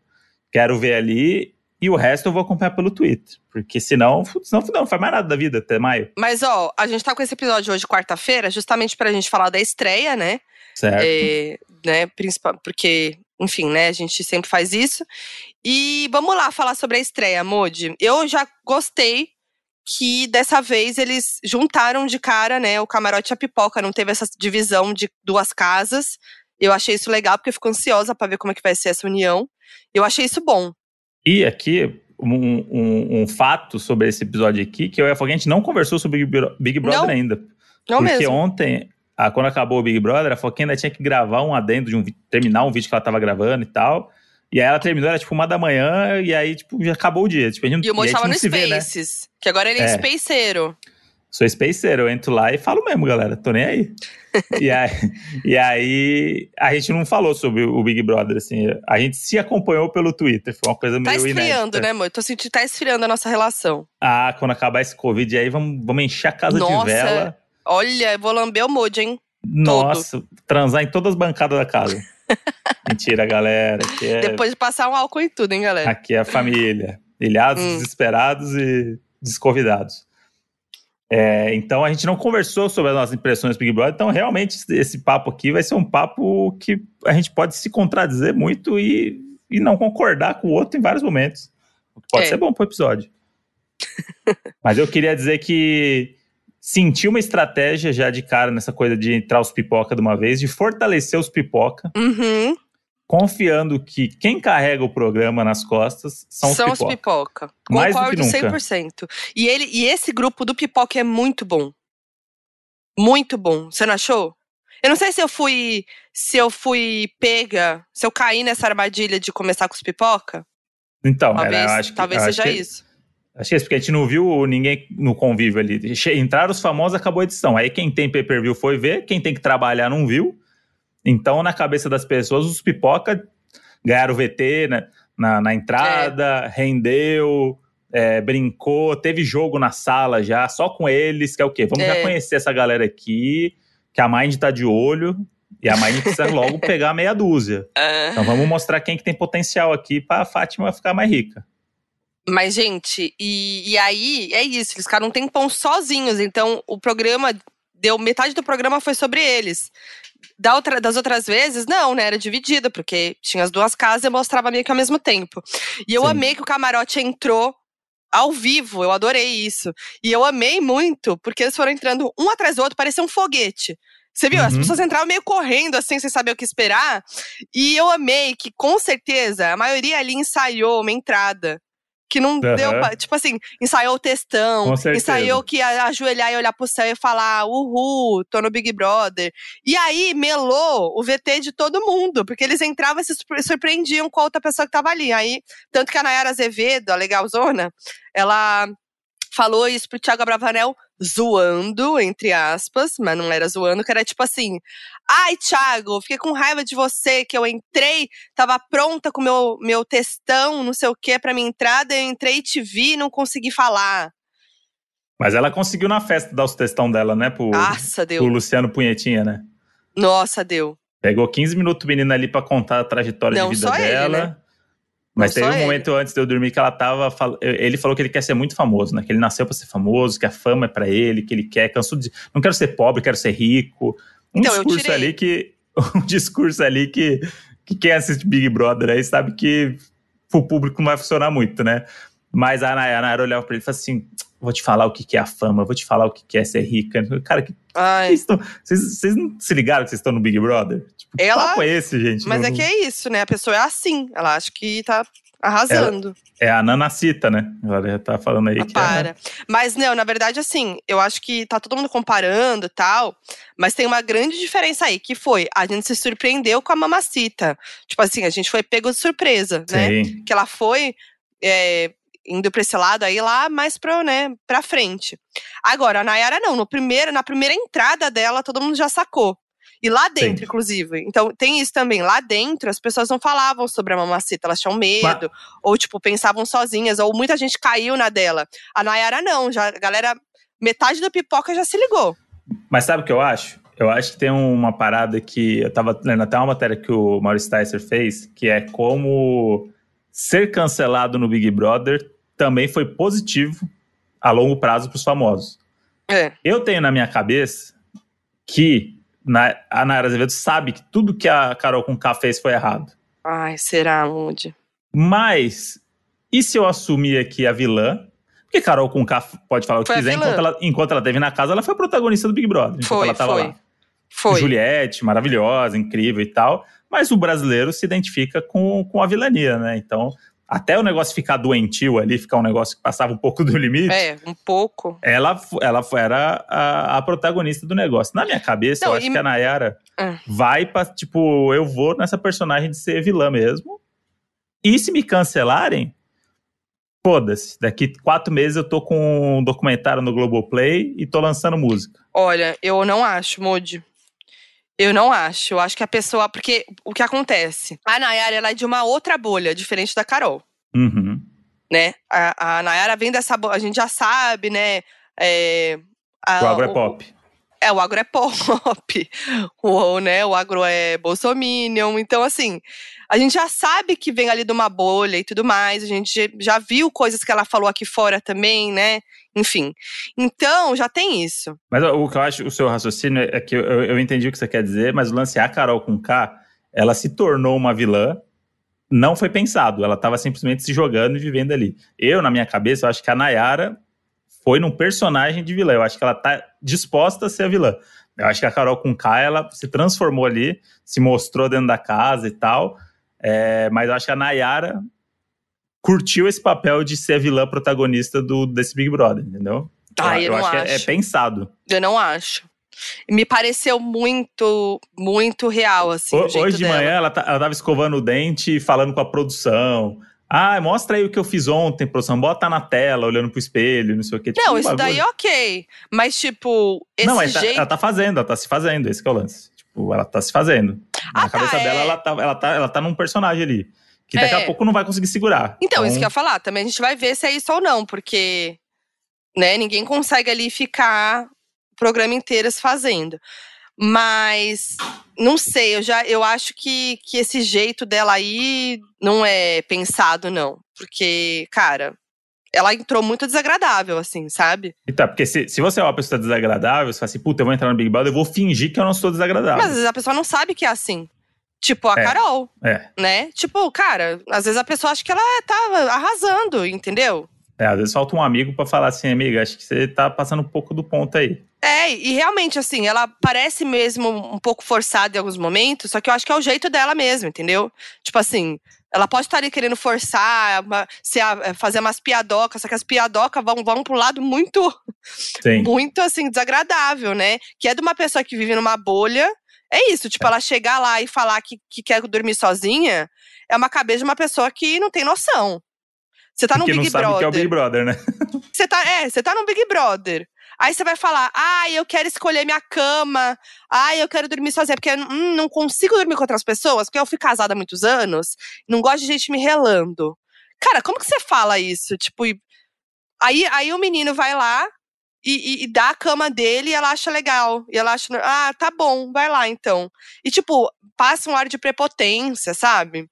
Quero ver ali. E o resto eu vou acompanhar pelo Twitter. Porque senão, senão não faz mais nada da vida até maio. Mas, ó, a gente tá com esse episódio hoje, quarta-feira, justamente pra gente falar da estreia, né? Certo? É, né, principal, porque, enfim, né, a gente sempre faz isso. E vamos lá falar sobre a estreia, Modi. Eu já gostei que dessa vez eles juntaram de cara, né, o camarote e a pipoca, não teve essa divisão de duas casas. Eu achei isso legal, porque eu fico ansiosa pra ver como é que vai ser essa união. Eu achei isso bom. E aqui, um, um- um fato sobre esse episódio aqui, que eu e a Foguinha, a gente não conversou sobre Big Bro- Big Brother Não. ainda. Não porque mesmo. ontem, ah, quando acabou o Big Brother, a Foquinha ainda tinha que gravar um adendo de um terminar um vídeo que ela tava gravando e tal. E aí ela terminou, era tipo uma da manhã, e aí, tipo, já acabou o dia. Tipo, a gente, E o e gente tava no se vê, né? Spaces, que agora ele é, É. spaceiro. Sou spaceiro, eu entro lá e falo mesmo, galera. Tô nem aí. e, aí e aí, a gente não falou sobre o Big Brother, assim. A gente se acompanhou pelo Twitter. Foi uma coisa Tá meio esfriando, inédita. né, amor? Tô sentindo que tá esfriando a nossa relação. Ah, quando acabar esse Covid aí, vamos, vamos encher a casa Nossa, de vela. Olha, eu vou lamber o Moji, hein? Nossa, transar em todas as bancadas da casa. Mentira, galera. É, Depois de passar um álcool em tudo, hein, galera? aqui é a família. Ilhados, Hum. desesperados e desconvidados. É, então a gente não conversou sobre as nossas impressões do Big Brother, então realmente esse- esse papo aqui vai ser um papo que a gente pode se contradizer muito e, e não concordar com o outro em vários momentos. O que pode É. ser bom pro episódio. Mas eu queria dizer que senti uma estratégia já de cara nessa coisa de entrar os pipoca de uma vez, de fortalecer os pipoca, Uhum. confiando que quem carrega o programa nas costas são, São os os pipoca. pipoca. Mais do que Concordo nunca. 100%. E, ele, e esse grupo do pipoca é muito bom. Muito bom. Você não achou? Eu não sei se eu fui se eu fui pega, se eu caí nessa armadilha de começar com os pipoca. Então, Talvez, era, acho que, talvez seja que- isso. Acho que é isso, porque a gente não viu ninguém no convívio ali. Entraram os famosos, acabou a edição. Aí quem tem pay-per-view foi ver, quem tem que trabalhar não viu. Então, na cabeça das pessoas, os pipoca ganharam o VT né, na, na entrada, rendeu, é, brincou, teve jogo na sala já, só com eles, que é o quê? Vamos É. já conhecer essa galera aqui, que a Mind tá de olho, e a Mind precisa logo pegar meia dúzia. Ah, Então vamos mostrar quem que tem potencial aqui pra Fátima ficar mais rica. Mas, gente, e, e aí é isso, eles ficaram um tempão sozinhos. Então, o programa deu. Metade do programa foi sobre eles. Da outra- das outras vezes, não, né? Era dividido, porque tinha as duas casas e mostrava meio que ao mesmo tempo. E eu Sim. amei que o camarote entrou ao vivo, eu adorei isso. E eu amei muito, porque eles foram entrando um atrás do outro, parecia um foguete. Você viu? As Uhum. pessoas entravam meio correndo, assim, sem saber o que esperar. E eu amei que, com certeza, a maioria ali ensaiou uma entrada. Que não Aham. deu pra, Tipo assim, ensaiou o textão, ensaiou que ia ajoelhar e olhar pro céu e falar: Uhul, tô no Big Brother. E aí melou o VT de todo mundo, porque eles entravam e se surpre- surpreendiam com a outra pessoa que tava ali. Aí, tanto que a Nayara Azevedo, a legalzona, ela falou isso pro Thiago Abravanel zoando, entre aspas, mas não era zoando, que era tipo assim: ai, Thiago, fiquei com raiva de você, que eu entrei, tava pronta com meu, meu textão, não sei o que, pra minha entrada, eu entrei e te vi e não consegui falar. Mas ela conseguiu na festa dar os textão dela, né? Pro, Nossa, deu. pro Luciano Punhetinha, né? Nossa, deu. Pegou 15 minutos menina ali pra contar a trajetória Não de vida só ele, dela. né? Mas Não teve um ele. momento antes de eu dormir que ela tava. Ele falou que ele quer ser muito famoso, né? Que ele nasceu pra ser famoso, que a fama é pra ele, que ele quer. Cansou de. Não quero ser pobre, quero ser rico. Um Então, eu discurso tirei. ali que. Um discurso ali que, que quem assiste Big Brother aí sabe que pro público não vai funcionar muito, né? Mas a Nayara, a Nayara olhava pra ele e falava assim: vou te falar o que que é a fama, vou te falar o que que é ser rica. Cara, que Ai. vocês, vocês, vocês não se ligaram que vocês estão no Big Brother? Tipo, que Ela- papo é esse, gente? Mas Não- é que é isso, né? A pessoa é assim. Ela acha que tá arrasando. É a Nanacita, né? Ela já tá falando aí Ah, que para. Mas, não, na verdade, assim, eu acho que tá todo mundo comparando e tal, mas tem uma grande diferença aí, que foi, a gente se surpreendeu com a mamacita. Tipo assim, a gente foi pego de surpresa, é. né? Sim. Que ela foi é, indo pra esse lado aí lá mais pra, né, pra frente. Agora, a Nayara não, no primeiro, na primeira entrada dela, todo mundo já sacou. E lá dentro, Sim. inclusive. Então, tem isso também. Lá dentro, as pessoas não falavam sobre a mamacita, elas tinham medo, ou, tipo, pensavam sozinhas, ou muita gente caiu na dela. A Nayara não, já, a galera, metade da pipoca já se ligou. Mas sabe o que eu acho? Eu acho que tem uma parada que eu tava lendo até uma matéria que o Maurício Sticer fez, que é como ser cancelado no Big Brother também foi positivo a longo prazo para os famosos. É. Eu tenho na minha cabeça que na, a Nayara Azevedo sabe que tudo que a Carol com K fez foi errado. Ai, será, Mude? Mas, e se eu assumir aqui a vilã? Porque Carol com K pode falar o que Foi a quiser, enquanto ela, enquanto ela teve na casa, ela foi protagonista do Big Brother. Foi, ela tava foi. lá. Foi. Juliette, maravilhosa, incrível e tal. Mas o brasileiro se identifica com, com a vilania, né? Então, até o negócio ficar doentio ali, ficar um negócio que passava um pouco do limite, É, um pouco. ela, ela era a, a protagonista do negócio. Na minha cabeça, Não, eu acho e- que a Nayara Ah. vai pra, tipo, eu vou nessa personagem de ser vilã mesmo. E se me cancelarem, foda-se. Daqui quatro meses eu tô com um documentário no Globoplay e tô lançando música. Olha, eu não acho, Moody. Eu não acho. Eu acho que a pessoa. Porque o que acontece? A Nayara, ela é de uma outra bolha, diferente da Carol, Uhum. né? A, a Nayara vem dessa bolha. A gente já sabe, né? É, a- O agro é pop. É, o agro é pop. o, né, o agro é bolsominion. Então, assim, a gente já sabe que vem ali de uma bolha e tudo mais. A gente já viu coisas que ela falou aqui fora também, né? Enfim. Então, já tem isso. Mas o que eu acho, o seu raciocínio é que eu, eu- eu entendi o que você quer dizer, mas o lance é a Carol com K, ela se tornou uma vilã, não foi pensado, ela estava simplesmente se jogando e vivendo ali. Eu, na minha cabeça, eu acho que a Nayara foi num personagem de vilã, eu acho que ela tá disposta a ser a vilã. Eu acho que a Carol com K, ela se transformou ali, se mostrou dentro da casa e tal, é, mas eu acho que a Nayara curtiu esse papel de ser a vilã protagonista do, desse Big Brother, entendeu? Ai, eu, não acho, acho. que é, é pensado. Eu não acho. Me pareceu muito, muito real, assim. o Hoje de dela. manhã ela, tá, ela tava escovando o dente e falando com a produção. Ah, mostra aí o que eu fiz ontem, produção. Bota na tela, olhando pro espelho, não sei o que. Tipo, Não, isso daí ok. Mas, tipo, esse Não, tá- jeito. ela tá fazendo, ela tá se fazendo, esse que é o lance. Tipo, ela tá se fazendo. Na Ah, tá, cabeça é. dela, ela tá, ela, tá, ela tá num personagem ali. Que daqui É. a pouco não vai conseguir segurar. Então, isso que eu ia falar. Também a gente vai ver se é isso ou não, porque né, ninguém consegue ali ficar o programa inteiro se fazendo. Mas não sei, eu já eu acho que, que esse jeito dela aí não é pensado, não. Porque, cara, ela entrou muito desagradável, assim, sabe? Então, porque se, se você é uma pessoa desagradável, você fala assim, puta, eu vou entrar no Big Brother, eu vou fingir que eu não sou desagradável. Mas às vezes a pessoa não sabe que é assim. Tipo a É. Carol, É, né? Tipo, cara, às vezes a pessoa acha que ela tá arrasando, entendeu? É, às vezes falta um amigo pra falar assim, amiga, acho que você tá passando um pouco do ponto aí. É, e realmente, assim, ela parece mesmo um pouco forçada em alguns momentos, só que eu acho que é o jeito dela mesmo, entendeu? Tipo assim, ela pode estar ali querendo forçar, uma- se a- fazer umas piadocas, só que as piadocas vão, vão pro lado muito, Sim. muito, assim, desagradável, né? Que é de uma pessoa que vive numa bolha. É isso, tipo, ela chegar lá e falar que, que quer dormir sozinha é uma cabeça de uma pessoa que não tem noção. Você tá num Porque Big não sabe o Brother. que é o Big Brother, né? Você tá, é, você tá num Big Brother. Aí você vai falar, ah, eu quero escolher minha cama, ah, eu quero dormir sozinha, porque hum, não consigo dormir com outras pessoas, porque eu fui casada há muitos anos, não gosto de gente me relando. Cara, como que você fala isso? Tipo, aí, aí o menino vai lá e, e, e dá a cama dele e ela acha legal. E ela acha, ah, tá bom, vai lá então. E, tipo, passa um ar de prepotência, sabe?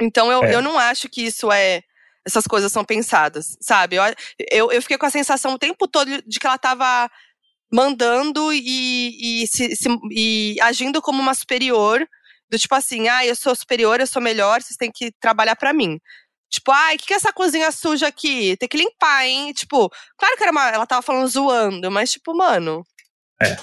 Então eu, é. eu não acho que isso é essas coisas são pensadas, sabe? Eu, eu, eu, fiquei com a sensação o tempo todo de que ela tava mandando e, e, se, se, e agindo como uma superior, do tipo assim, ah, eu sou superior, eu sou melhor, vocês têm que trabalhar para mim. Tipo, ai, o que, que é essa cozinha suja aqui? Tem que limpar, hein? Tipo, claro que era uma, ela tava falando zoando, mas tipo, mano. É.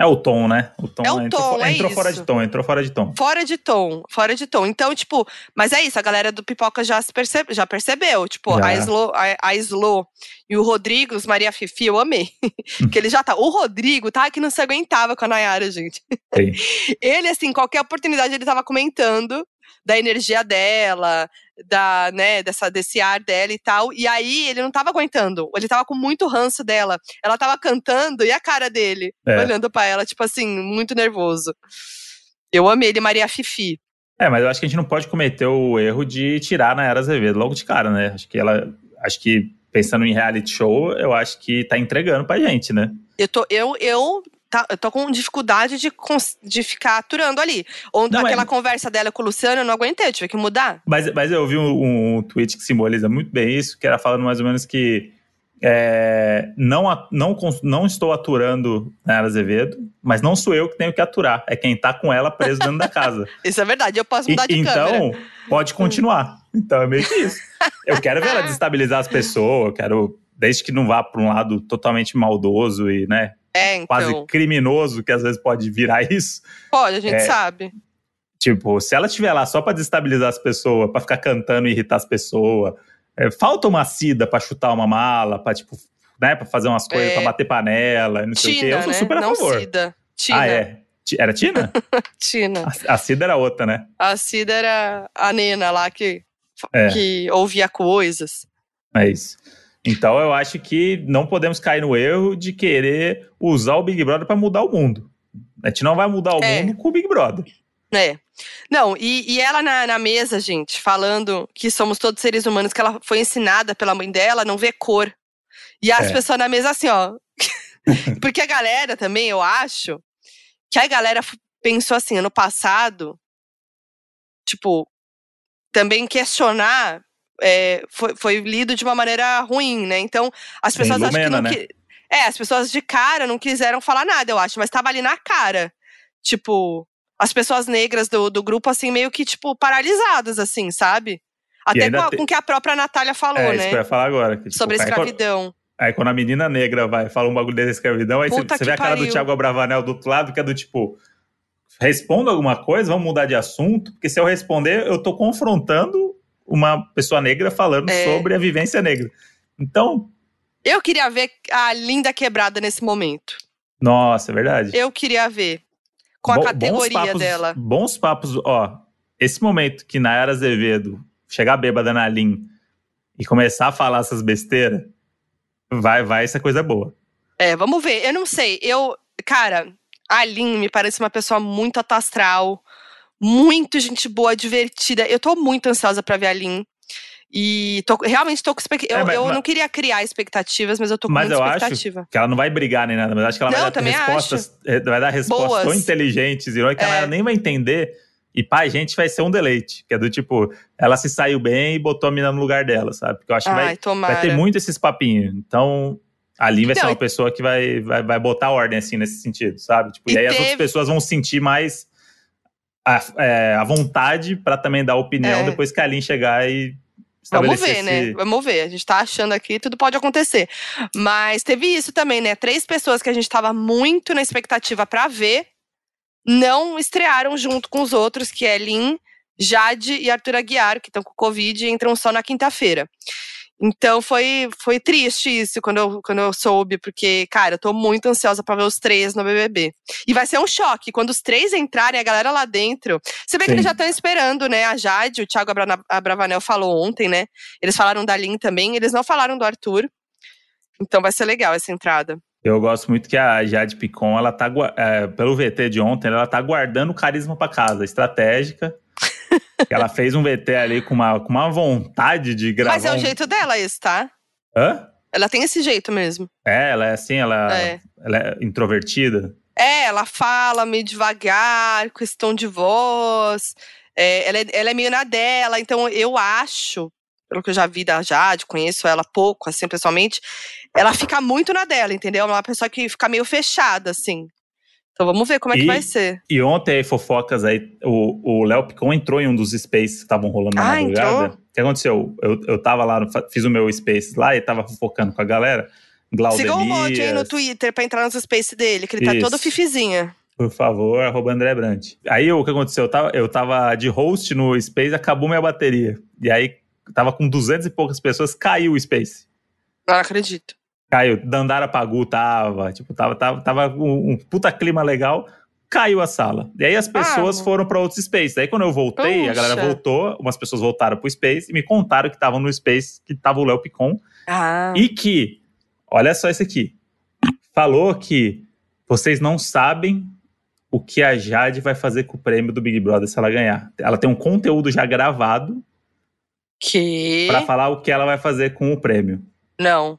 É o tom, né? O tom, é o entrou, tom, é entrou fora de tom, entrou fora de tom. Fora de tom, fora de tom. Então, tipo, mas é isso, a galera do Pipoca já, percebe, já percebeu. Tipo, já. a Slo, a, a Slo e o Rodrigo, os Maria Fifi, eu amei. que ele já tá. O Rodrigo tá que não se aguentava com a Nayara, gente. Sim. ele, assim, qualquer oportunidade ele tava comentando da energia dela, da, né, dessa, desse ar dela e tal. E aí ele não tava aguentando. Ele tava com muito ranço dela. Ela tava cantando e a cara dele, é. olhando para ela, tipo assim, muito nervoso. Eu amei ele, Maria Fifi. É, mas eu acho que a gente não pode cometer o erro de tirar na Era Azevedo logo de cara, né? Acho que ela. Acho que pensando em reality show, eu acho que tá entregando pra gente, né? Eu, tô, eu, eu tá, eu tô com dificuldade de, de ficar aturando ali. Ou não, aquela conversa dela com o Luciano, eu não aguentei, eu tive que mudar. Mas, mas eu vi um, um tweet que simboliza muito bem isso, que era falando mais ou menos que é, não, não, não estou aturando Nayara Azevedo, mas não sou eu que tenho que aturar. É quem tá com ela preso dentro da casa. isso é verdade, eu posso mudar e, de então. Então, pode continuar. Então é meio que isso. Eu quero ver ela desestabilizar as pessoas, eu quero, desde que não vá para um lado totalmente maldoso e, né, é, então. quase criminoso, que às vezes pode virar isso. Pode, a gente é, sabe. Tipo, se ela estiver lá só para desestabilizar as pessoas, para ficar cantando e irritar as pessoas, é, falta uma cida para chutar uma mala, para tipo, né, para fazer umas coisas, é. para bater panela, não sei o quê. Eu sou né? super a não favor. Cida. Tina. Ah, é. Era Tina? Tina. A, a Cida era outra, né? A Cida era a Nena lá que, é. que ouvia coisas. É isso. Então eu acho que não podemos cair no erro de querer usar o Big Brother para mudar o mundo. A gente não vai mudar o é. mundo com o Big Brother. É. Não, e, e ela na, na, mesa, gente, falando que somos todos seres humanos, que ela foi ensinada pela mãe dela a não ver cor. E as é. pessoas na mesa assim, ó. Porque a galera também, eu acho, que a galera pensou assim, ano passado, tipo, também questionar é, foi, foi, lido de uma maneira ruim, né? Então, as pessoas acham que não. Né? Que, é, as pessoas de cara não quiseram falar nada, eu acho, mas tava ali na cara. Tipo, as pessoas negras do, do grupo, assim, meio que, tipo, paralisadas, assim, sabe? Até com, a, te... com o que a própria Natália falou, é, né? Isso que eu ia falar agora. Que, tipo, Sobre a escravidão. Aí quando a menina negra vai fala um bagulho da escravidão, aí você vê a cara do Thiago Abravanel do outro lado, que é do tipo, responda alguma coisa, vamos mudar de assunto, porque se eu responder, eu tô confrontando uma pessoa negra falando é. sobre a vivência negra. Então. Eu queria ver a Linda quebrada nesse momento. Nossa, é verdade. Eu queria ver. Com a Bo categoria bons papos, dela. Bons papos, ó. Esse momento que Nayara Azevedo chegar bêbada na Lin e começar a falar essas besteiras, vai, vai, essa coisa boa. É, vamos ver. Eu não sei. Eu, cara, a Lin me parece uma pessoa muito atastral, muito gente boa, divertida. Eu tô muito ansiosa para ver a Lin. E tô, realmente tô com expectativa. É, eu, eu não queria criar expectativas, mas eu tô com mas muita eu expectativa. Acho que ela não vai brigar nem nada, mas acho que ela não, vai, dar respostas, acho. Eh, vai dar respostas Boas. tão inteligentes e que é. ela nem vai entender. E pai, gente, vai ser um deleite. Que é do tipo, ela se saiu bem e botou a menina no lugar dela, sabe? Porque eu acho Ai, que vai, vai ter muito esses papinhos. Então, a Lin vai não, ser uma pessoa que vai, vai, vai botar ordem, assim, nesse sentido, sabe? Tipo, e, e aí teve... as outras pessoas vão sentir mais a, é, a vontade para também dar opinião é. depois que a Lin chegar e Vamos ver, né? Vamos ver. A gente tá achando aqui, tudo pode acontecer. Mas teve isso também, né? Três pessoas que a gente tava muito na expectativa para ver não estrearam junto com os outros, que é Lin, Jade e Arthur Aguiar, que estão com Covid e entram só na quinta-feira. Então foi, foi triste isso quando eu, quando eu soube, porque, cara, eu tô muito ansiosa para ver os três no BBB. E vai ser um choque. Quando os três entrarem, a galera lá dentro. Você vê Sim. que eles já estão esperando, né? A Jade, o Thiago Abravanel falou ontem, né? Eles falaram da Lin também, eles não falaram do Arthur. Então vai ser legal essa entrada. Eu gosto muito que a Jade Picon, ela tá, é, pelo VT de ontem, ela tá guardando carisma para casa, estratégica. Ela fez um VT ali com uma, com uma vontade de gravar. Mas é o um... jeito dela esse, tá? Hã? Ela tem esse jeito mesmo. É, ela é assim, ela É. ela é introvertida. É, ela fala meio devagar, com esse tom de voz. É, ela, é, ela é meio na dela, então eu acho, pelo que eu já vi da Jade, conheço ela pouco, assim, pessoalmente, ela fica muito na dela, entendeu? Ela é uma pessoa que fica meio fechada, assim. Então vamos ver como é que E- vai ser. E ontem, fofocas aí, o o Léo Picon entrou em um dos spaces que estavam rolando na Ah, madrugada. entrou? O que aconteceu? Eu, eu tava lá, fiz o meu space lá e tava fofocando com a galera. Siga o Monte aí no Twitter pra entrar nos space dele, que ele tá Isso. todo fifizinha. Por favor, arroba André Brandt. Aí o que aconteceu? Eu tava, eu tava de host no Space, acabou minha bateria. E aí tava com 200 e poucas pessoas, caiu o Space. Não acredito. Caiu. Dandara Pagu tava, tipo, tava, tava, tava um, um puta clima legal. Caiu a sala. E aí as pessoas Ah. foram pra outros Space. Aí quando eu voltei, a galera voltou, umas pessoas voltaram pro Space e me contaram que estavam no Space, que tava o Léo Picon. Ah, E que, olha só esse aqui. Falou que vocês não sabem o que a Jade vai fazer com o prêmio do Big Brother se ela ganhar. Ela tem um conteúdo já gravado que? pra falar o que ela vai fazer com o prêmio. Não.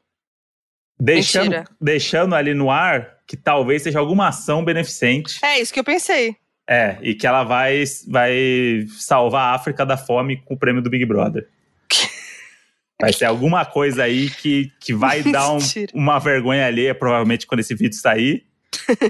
Deixando, Mentira. deixando ali no ar que talvez seja alguma ação beneficente. É isso que eu pensei. É, e que ela vai, vai salvar a África da fome com o prêmio do Big Brother. Vai ser alguma coisa aí que, que vai dar um- uma vergonha alheia, provavelmente, quando esse vídeo sair.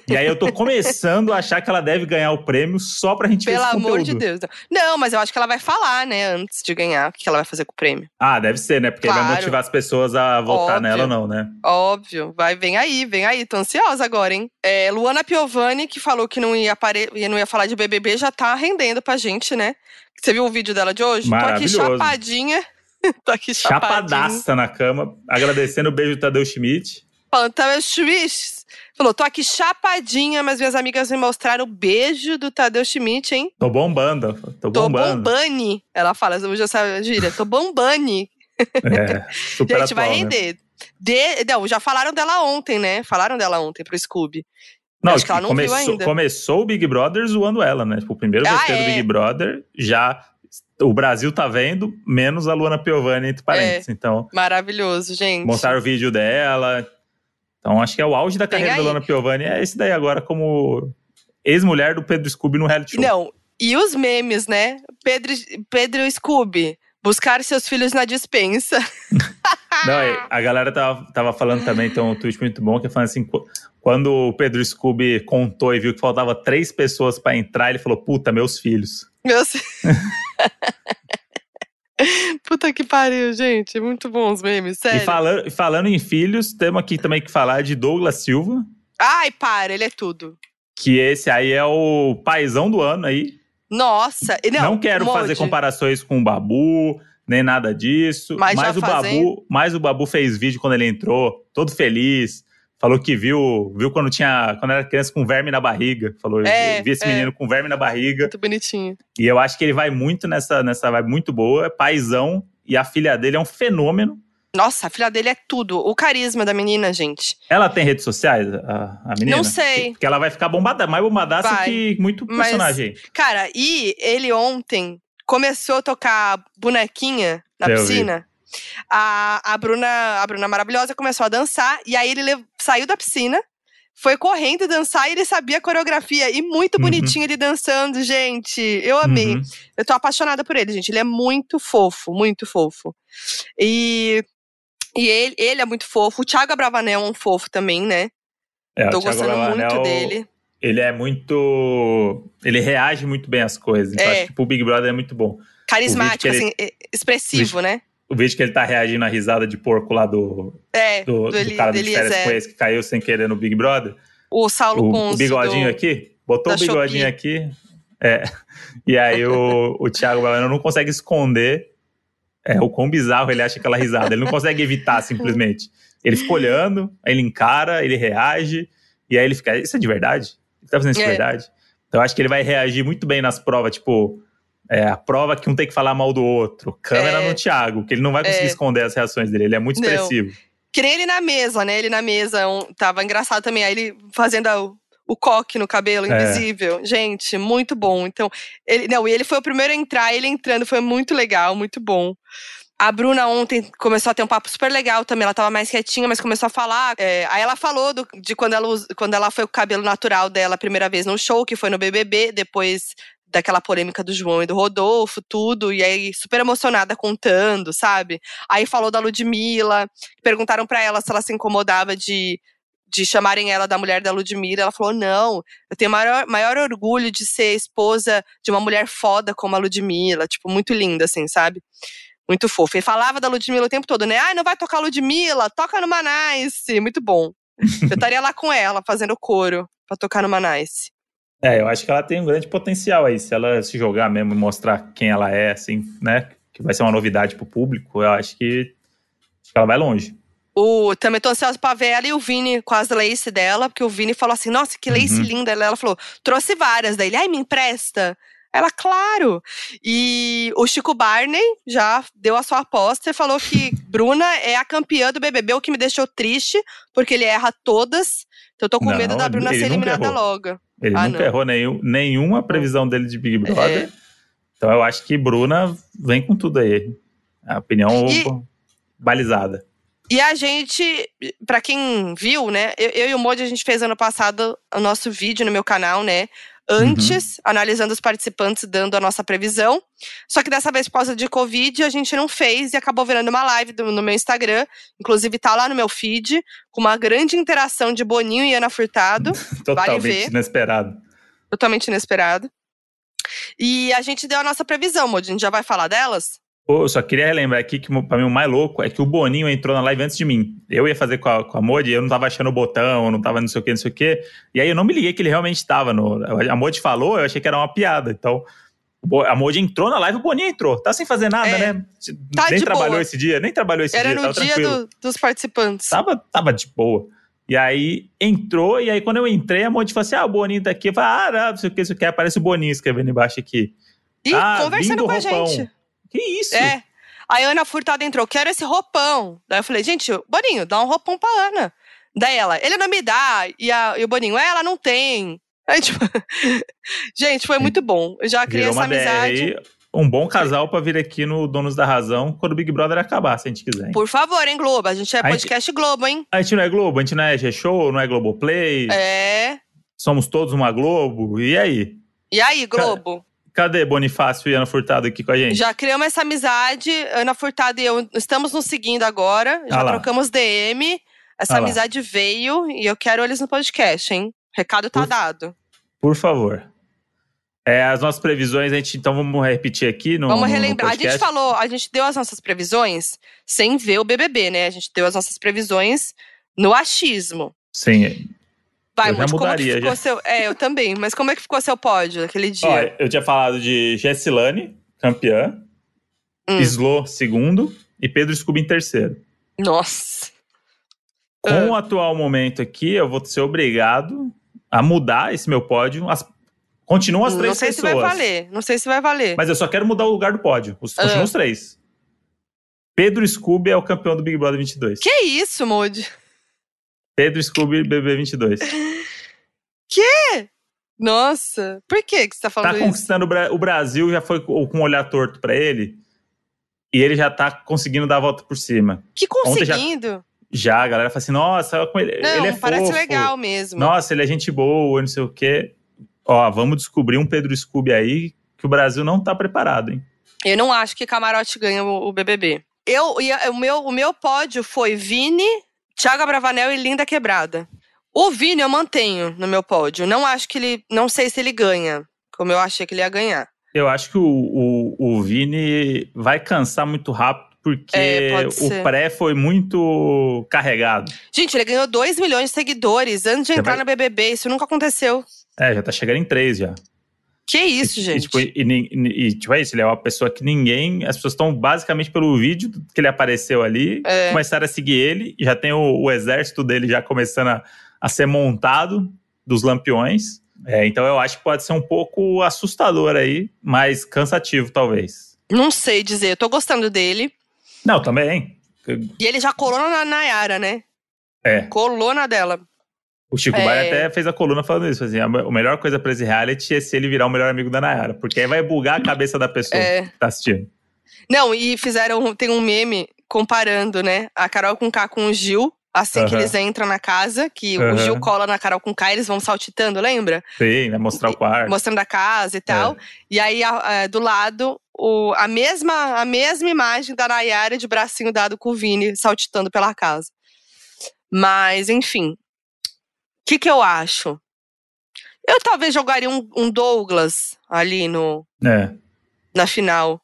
E aí eu tô começando a achar que ela deve ganhar o prêmio só pra gente Pelo ver esse amor conteúdo. de Deus. Não, mas eu acho que ela vai falar, né, antes de ganhar, o que ela vai fazer com o prêmio. Ah, deve ser, né? Porque aí vai Claro. motivar as pessoas a votar Óbvio. nela ou não, né? Óbvio. Vai, vem aí, vem aí. Tô ansiosa agora, hein? É, Luana Piovani, que falou que não ia, apare... não ia falar de BBB, já tá rendendo pra gente, né? Você viu o vídeo dela de hoje? Tô aqui Maravilhoso. chapadinha. Tô aqui chapadinha. Chapadaça na cama, agradecendo o beijo do Tadeu Schmidt. Tadeu Schmidt. Falou, tô aqui chapadinha, mas minhas amigas me mostraram o beijo do Tadeu Schmidt, hein? Tô bombando, tô Tô bombando. bombani. Ela fala, eu sabe a gíria. Tô bombani. É, super Gente, vai atual, né? render. De- Não, já falaram dela ontem, né? Falaram dela ontem pro Scooby. Não, Acho que ela não viu começou, ainda. começou o Big Brother zoando ela, né? Tipo, o primeiro Ah, VT do é. Big Brother já. O Brasil tá vendo, menos a Luana Piovani entre parênteses. É. Então, Maravilhoso, gente. mostraram o vídeo dela. Então, acho que é o auge da carreira da. Luana Piovani. É esse daí agora, como ex-mulher do Pedro Scooby no reality show. Não, e os memes, né? Pedro, Pedro Scooby, buscar seus filhos na dispensa. Não, a galera tava, tava falando também, tem um tweet muito bom, que é falando assim: qu- quando o Pedro Scooby contou e viu que faltava três pessoas pra entrar, ele falou: puta, meus filhos. Meus... Puta que pariu, gente. Muito bom os memes, E sério. falando, e falando em filhos, temos aqui também que falar de Douglas Silva, Ai, para, ele é tudo. que esse aí é o paizão do ano aí. Nossa, Não, não, quero fazer comparações com o Babu, nem nada disso. Mas Mas, o fazem- Babu, mas o Babu fez vídeo quando ele entrou, todo feliz. Falou que viu, viu quando tinha, quando era criança com verme na barriga. Falou, É, vi esse é. menino com verme na barriga. Muito bonitinho. E eu acho que ele vai muito nessa, nessa vibe muito boa, é paizão. E a filha dele é um fenômeno. Nossa, a filha dele é tudo. O carisma da menina, gente. Ela tem redes sociais, a, a menina? Não sei. Porque ela vai ficar bombada, mais bombadaça Vai. que muito Mas- personagem. Cara, e ele ontem começou a tocar bonequinha na Eu vi. A, a, Bruna, a Bruna maravilhosa começou a dançar, e aí ele saiu da piscina, foi correndo dançar e ele sabia a coreografia. E muito Uhum. bonitinho ele dançando, gente. Eu amei. Uhum. Eu tô apaixonada por ele, gente. Ele é muito fofo, muito fofo. E, e ele, ele é muito fofo. O Thiago Abravanel é um fofo também, né? É, tô gostando muito dele. Ele é muito. Ele reage muito bem às coisas. Então, É. acho que pro Big Brother é muito bom. Carismático, ele- assim, expressivo, né? O vídeo que ele tá reagindo à risada de porco lá do, É, do, do, do cara do férias com esse que caiu sem querer no Big Brother. O Saulo O, o bigodinho do... aqui. Botou o bigodinho Shopee. aqui. É. E aí o, o Thiago Bravanel não consegue esconder é, o quão bizarro ele acha aquela risada. Ele não consegue evitar simplesmente. Ele fica olhando, aí ele encara, ele reage, e aí ele fica, isso é de verdade? Ele tá fazendo isso de É. verdade? Então eu acho que ele vai reagir muito bem nas provas, tipo, é, a prova que um tem que falar mal do outro. Câmera É. no Thiago, que ele não vai conseguir É. esconder as reações dele, ele é muito Não. expressivo. Que nem ele na mesa, né? Ele na mesa um, tava engraçado também. Aí ele fazendo a, o coque no cabelo, É. invisível. Gente, muito bom. Então, ele, não, e ele foi o primeiro a entrar, ele entrando, foi muito legal, muito bom. A Bruna ontem começou a ter um papo super legal também. Ela tava mais quietinha, mas começou a falar. é, aí ela falou do- de quando ela, quando ela foi com o cabelo natural dela a primeira vez no show, que foi no BBB, depois daquela polêmica do João e do Rodolfo, tudo. E aí, super emocionada contando, sabe? Aí falou da Ludmilla. Perguntaram pra ela se ela se incomodava de, de chamarem ela da mulher da Ludmilla. Ela falou: não, eu tenho maior, maior orgulho de ser esposa de uma mulher foda como a Ludmilla. Tipo, muito linda, assim, sabe? Muito fofa. E falava da Ludmilla o tempo todo, né? Ai, não vai tocar Ludmilla, toca no Manice. Muito bom. Eu estaria lá com ela, fazendo coro pra tocar no Manice. É, eu acho que ela tem um grande potencial aí. Se ela se jogar mesmo e mostrar quem ela é, assim, né? Que vai ser uma novidade pro público, eu acho que, acho que ela vai longe. O, também tô ansiosa pra ver ela e o Vini com as lace dela, porque o Vini falou assim: nossa, que lace Uhum. linda. Ela falou: trouxe várias. Daí ele, ai, me empresta. Ela, claro. E o Chico Barney já deu a sua aposta e falou que Bruna é a campeã do BBB, o que me deixou triste, porque ele erra todas. Então eu tô com Não, medo da Bruna ser eliminada logo. Ele Ah, nunca não. errou nenhum, nenhuma previsão dele de Big Brother. É. Então eu acho que Bruna vem com tudo aí. A opinião E- balizada. E a gente, pra quem viu, né? Eu, eu e o Modi, a gente fez ano passado o nosso vídeo no meu canal, né? Antes, analisando os participantes, dando a nossa previsão. Só que dessa vez, por causa de Covid, a gente não fez e acabou virando uma live do- no meu Instagram. Inclusive, tá lá no meu feed, com uma grande interação de Boninho e Ana Furtado. Totalmente ver. inesperado. totalmente inesperado. E a gente deu a nossa previsão, Modi. A gente já vai falar delas? Eu só queria relembrar aqui que pra mim o mais louco é que o Boninho entrou na live antes de mim. Eu ia fazer com a, com a Modi, eu não tava achando o botão, não tava não sei o que, não sei o que. E aí eu não me liguei que ele realmente tava no. A Modi falou, eu achei que era uma piada. Então, a Modi entrou na live, o Boninho entrou. Tá sem fazer nada, É. né? Tá nem de trabalhou boa. esse dia, nem trabalhou esse Era dia, no tava dia do- dos participantes. Tava, tava de boa. E aí entrou, e aí quando eu entrei, a Monte falou assim: ah, o Boninho tá aqui. Eu falei, ah, não, não sei o que, não sei o que. Aparece o Boninho escrevendo embaixo aqui. E ah, conversando com a roupão. gente. Que isso? É. Aí a Ana Furtado entrou, quero esse roupão. Daí eu falei, gente, Boninho, dá um roupão pra Ana. Daí ela, ele não me dá. E, a- e o Boninho, é, ela não tem. Aí, tipo, gente, foi muito bom. Eu já criei essa uma amizade. DR, um bom casal pra vir aqui no Donos da Razão quando o Big Brother acabar, se a gente quiser. hein? Por favor, hein, Globo? A gente é A gente- podcast Globo, hein? A gente não é Globo, a gente não é G-Show, não é Globoplay, É. somos todos uma Globo. E aí? E aí, Globo? Cadê Bonifácio e Ana Furtado aqui com a gente? Já criamos essa amizade. Ana Furtado e eu estamos nos seguindo agora. Já Ah trocamos DM. Essa Ah amizade veio e eu quero eles no podcast, hein? Recado tá Por- dado. Por favor. É, as nossas previsões, a gente, então vamos repetir aqui no Vamos no- no relembrar. A gente falou, a gente deu as nossas previsões sem ver o BBB, né? A gente deu as nossas previsões no achismo. Sim. Vai, Eu já Monte, como que mudaria, ficou já. seu. É, eu também. Mas como é que ficou seu pódio aquele dia? Ó, eu tinha falado de Jessilane, campeã, Hum. Slo, segundo, e Pedro Scooby em terceiro. Nossa. Com Ah. o atual momento aqui, eu vou ser obrigado a mudar esse meu pódio. As, continuam as três Não sei pessoas. se vai valer. Não sei se vai valer. Mas eu só quero mudar o lugar do pódio. Os, Ah. Continuam os três. Pedro Scooby é o campeão do Big Brother 22. Que isso, Moody? Pedro Scooby, BB 22. Nossa. Por que que você tá Tá falando isso? conquistando o, Bra- o Brasil, já foi com um olhar torto pra ele. E ele já tá conseguindo dar a volta por cima. Que Ontem já- conseguindo? Já, a galera fala assim: nossa, ele, Não, ele é parece fofo. legal mesmo. Nossa, ele é gente boa, não sei o quê. Ó, vamos descobrir um Pedro Scooby aí que o Brasil não tá preparado, hein? Eu não acho que Camarote ganha o, o BBB. Eu, e o, meu, o meu pódio foi Vini, Thiago Bravanel e Linda Quebrada. O Vini eu mantenho no meu pódio. Não acho que ele. Não sei se ele ganha, como eu achei que ele ia ganhar. Eu acho que o, o, o Vini vai cansar muito rápido, porque É, o pré foi muito carregado. Gente, ele ganhou 2 milhões de seguidores antes de Já entrar vai- no BBB. Isso nunca aconteceu. É, já tá chegando em três já. Que isso, E, gente? tipo, e, e- e, tipo, é isso, ele é uma pessoa que ninguém. As pessoas estão basicamente pelo vídeo que ele apareceu ali, É. começaram a seguir ele, e já tem o, o exército dele já começando a, a ser montado dos lampiões. É, então eu acho que pode ser um pouco assustador aí, mas cansativo, talvez. Não sei dizer. Eu tô gostando dele. Não, também. E ele já colou na Nayara, né? É. Colou na dela. O Chico É. Até fez a coluna falando isso. Assim, a me- a melhor coisa pra esse reality é se ele virar o melhor amigo da Nayara. Porque aí vai bugar a cabeça da pessoa É. que tá assistindo. Não, e fizeram. Tem um meme comparando, né? A Carol com K com o Gil. Assim que Aham. eles entram na casa, que Aham. o Gil cola na Carol com K, eles vão saltitando, lembra? Sim, né? Mostrar o quarto. Mostrando a casa e tal. E aí, a- a- do lado, o, a, mesma, a mesma imagem da Nayara de bracinho dado com o Vini saltitando pela casa. Mas, enfim. O que, que eu acho? Eu talvez jogaria um, um Douglas ali no, É. na final.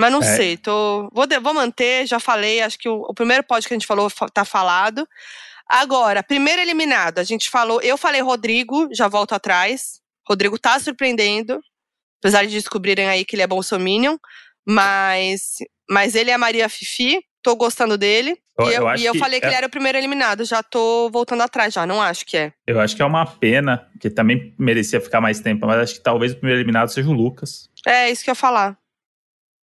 Mas não É. sei, tô, vou, vou manter, já falei, acho que o, o primeiro pod que a gente falou fa- tá falado. Agora, primeiro eliminado, a gente falou, eu falei Rodrigo, já volto atrás. Rodrigo tá surpreendendo, apesar de descobrirem aí que ele é bolsominion, mas, mas ele é a Maria Fifi, tô gostando dele. Eu- e eu, eu e eu que falei que é- ele era o primeiro eliminado, já tô voltando atrás já, não acho que é. Eu acho que é uma pena, que também merecia ficar mais tempo, mas acho que talvez o primeiro eliminado seja o Lucas. É isso que eu ia falar.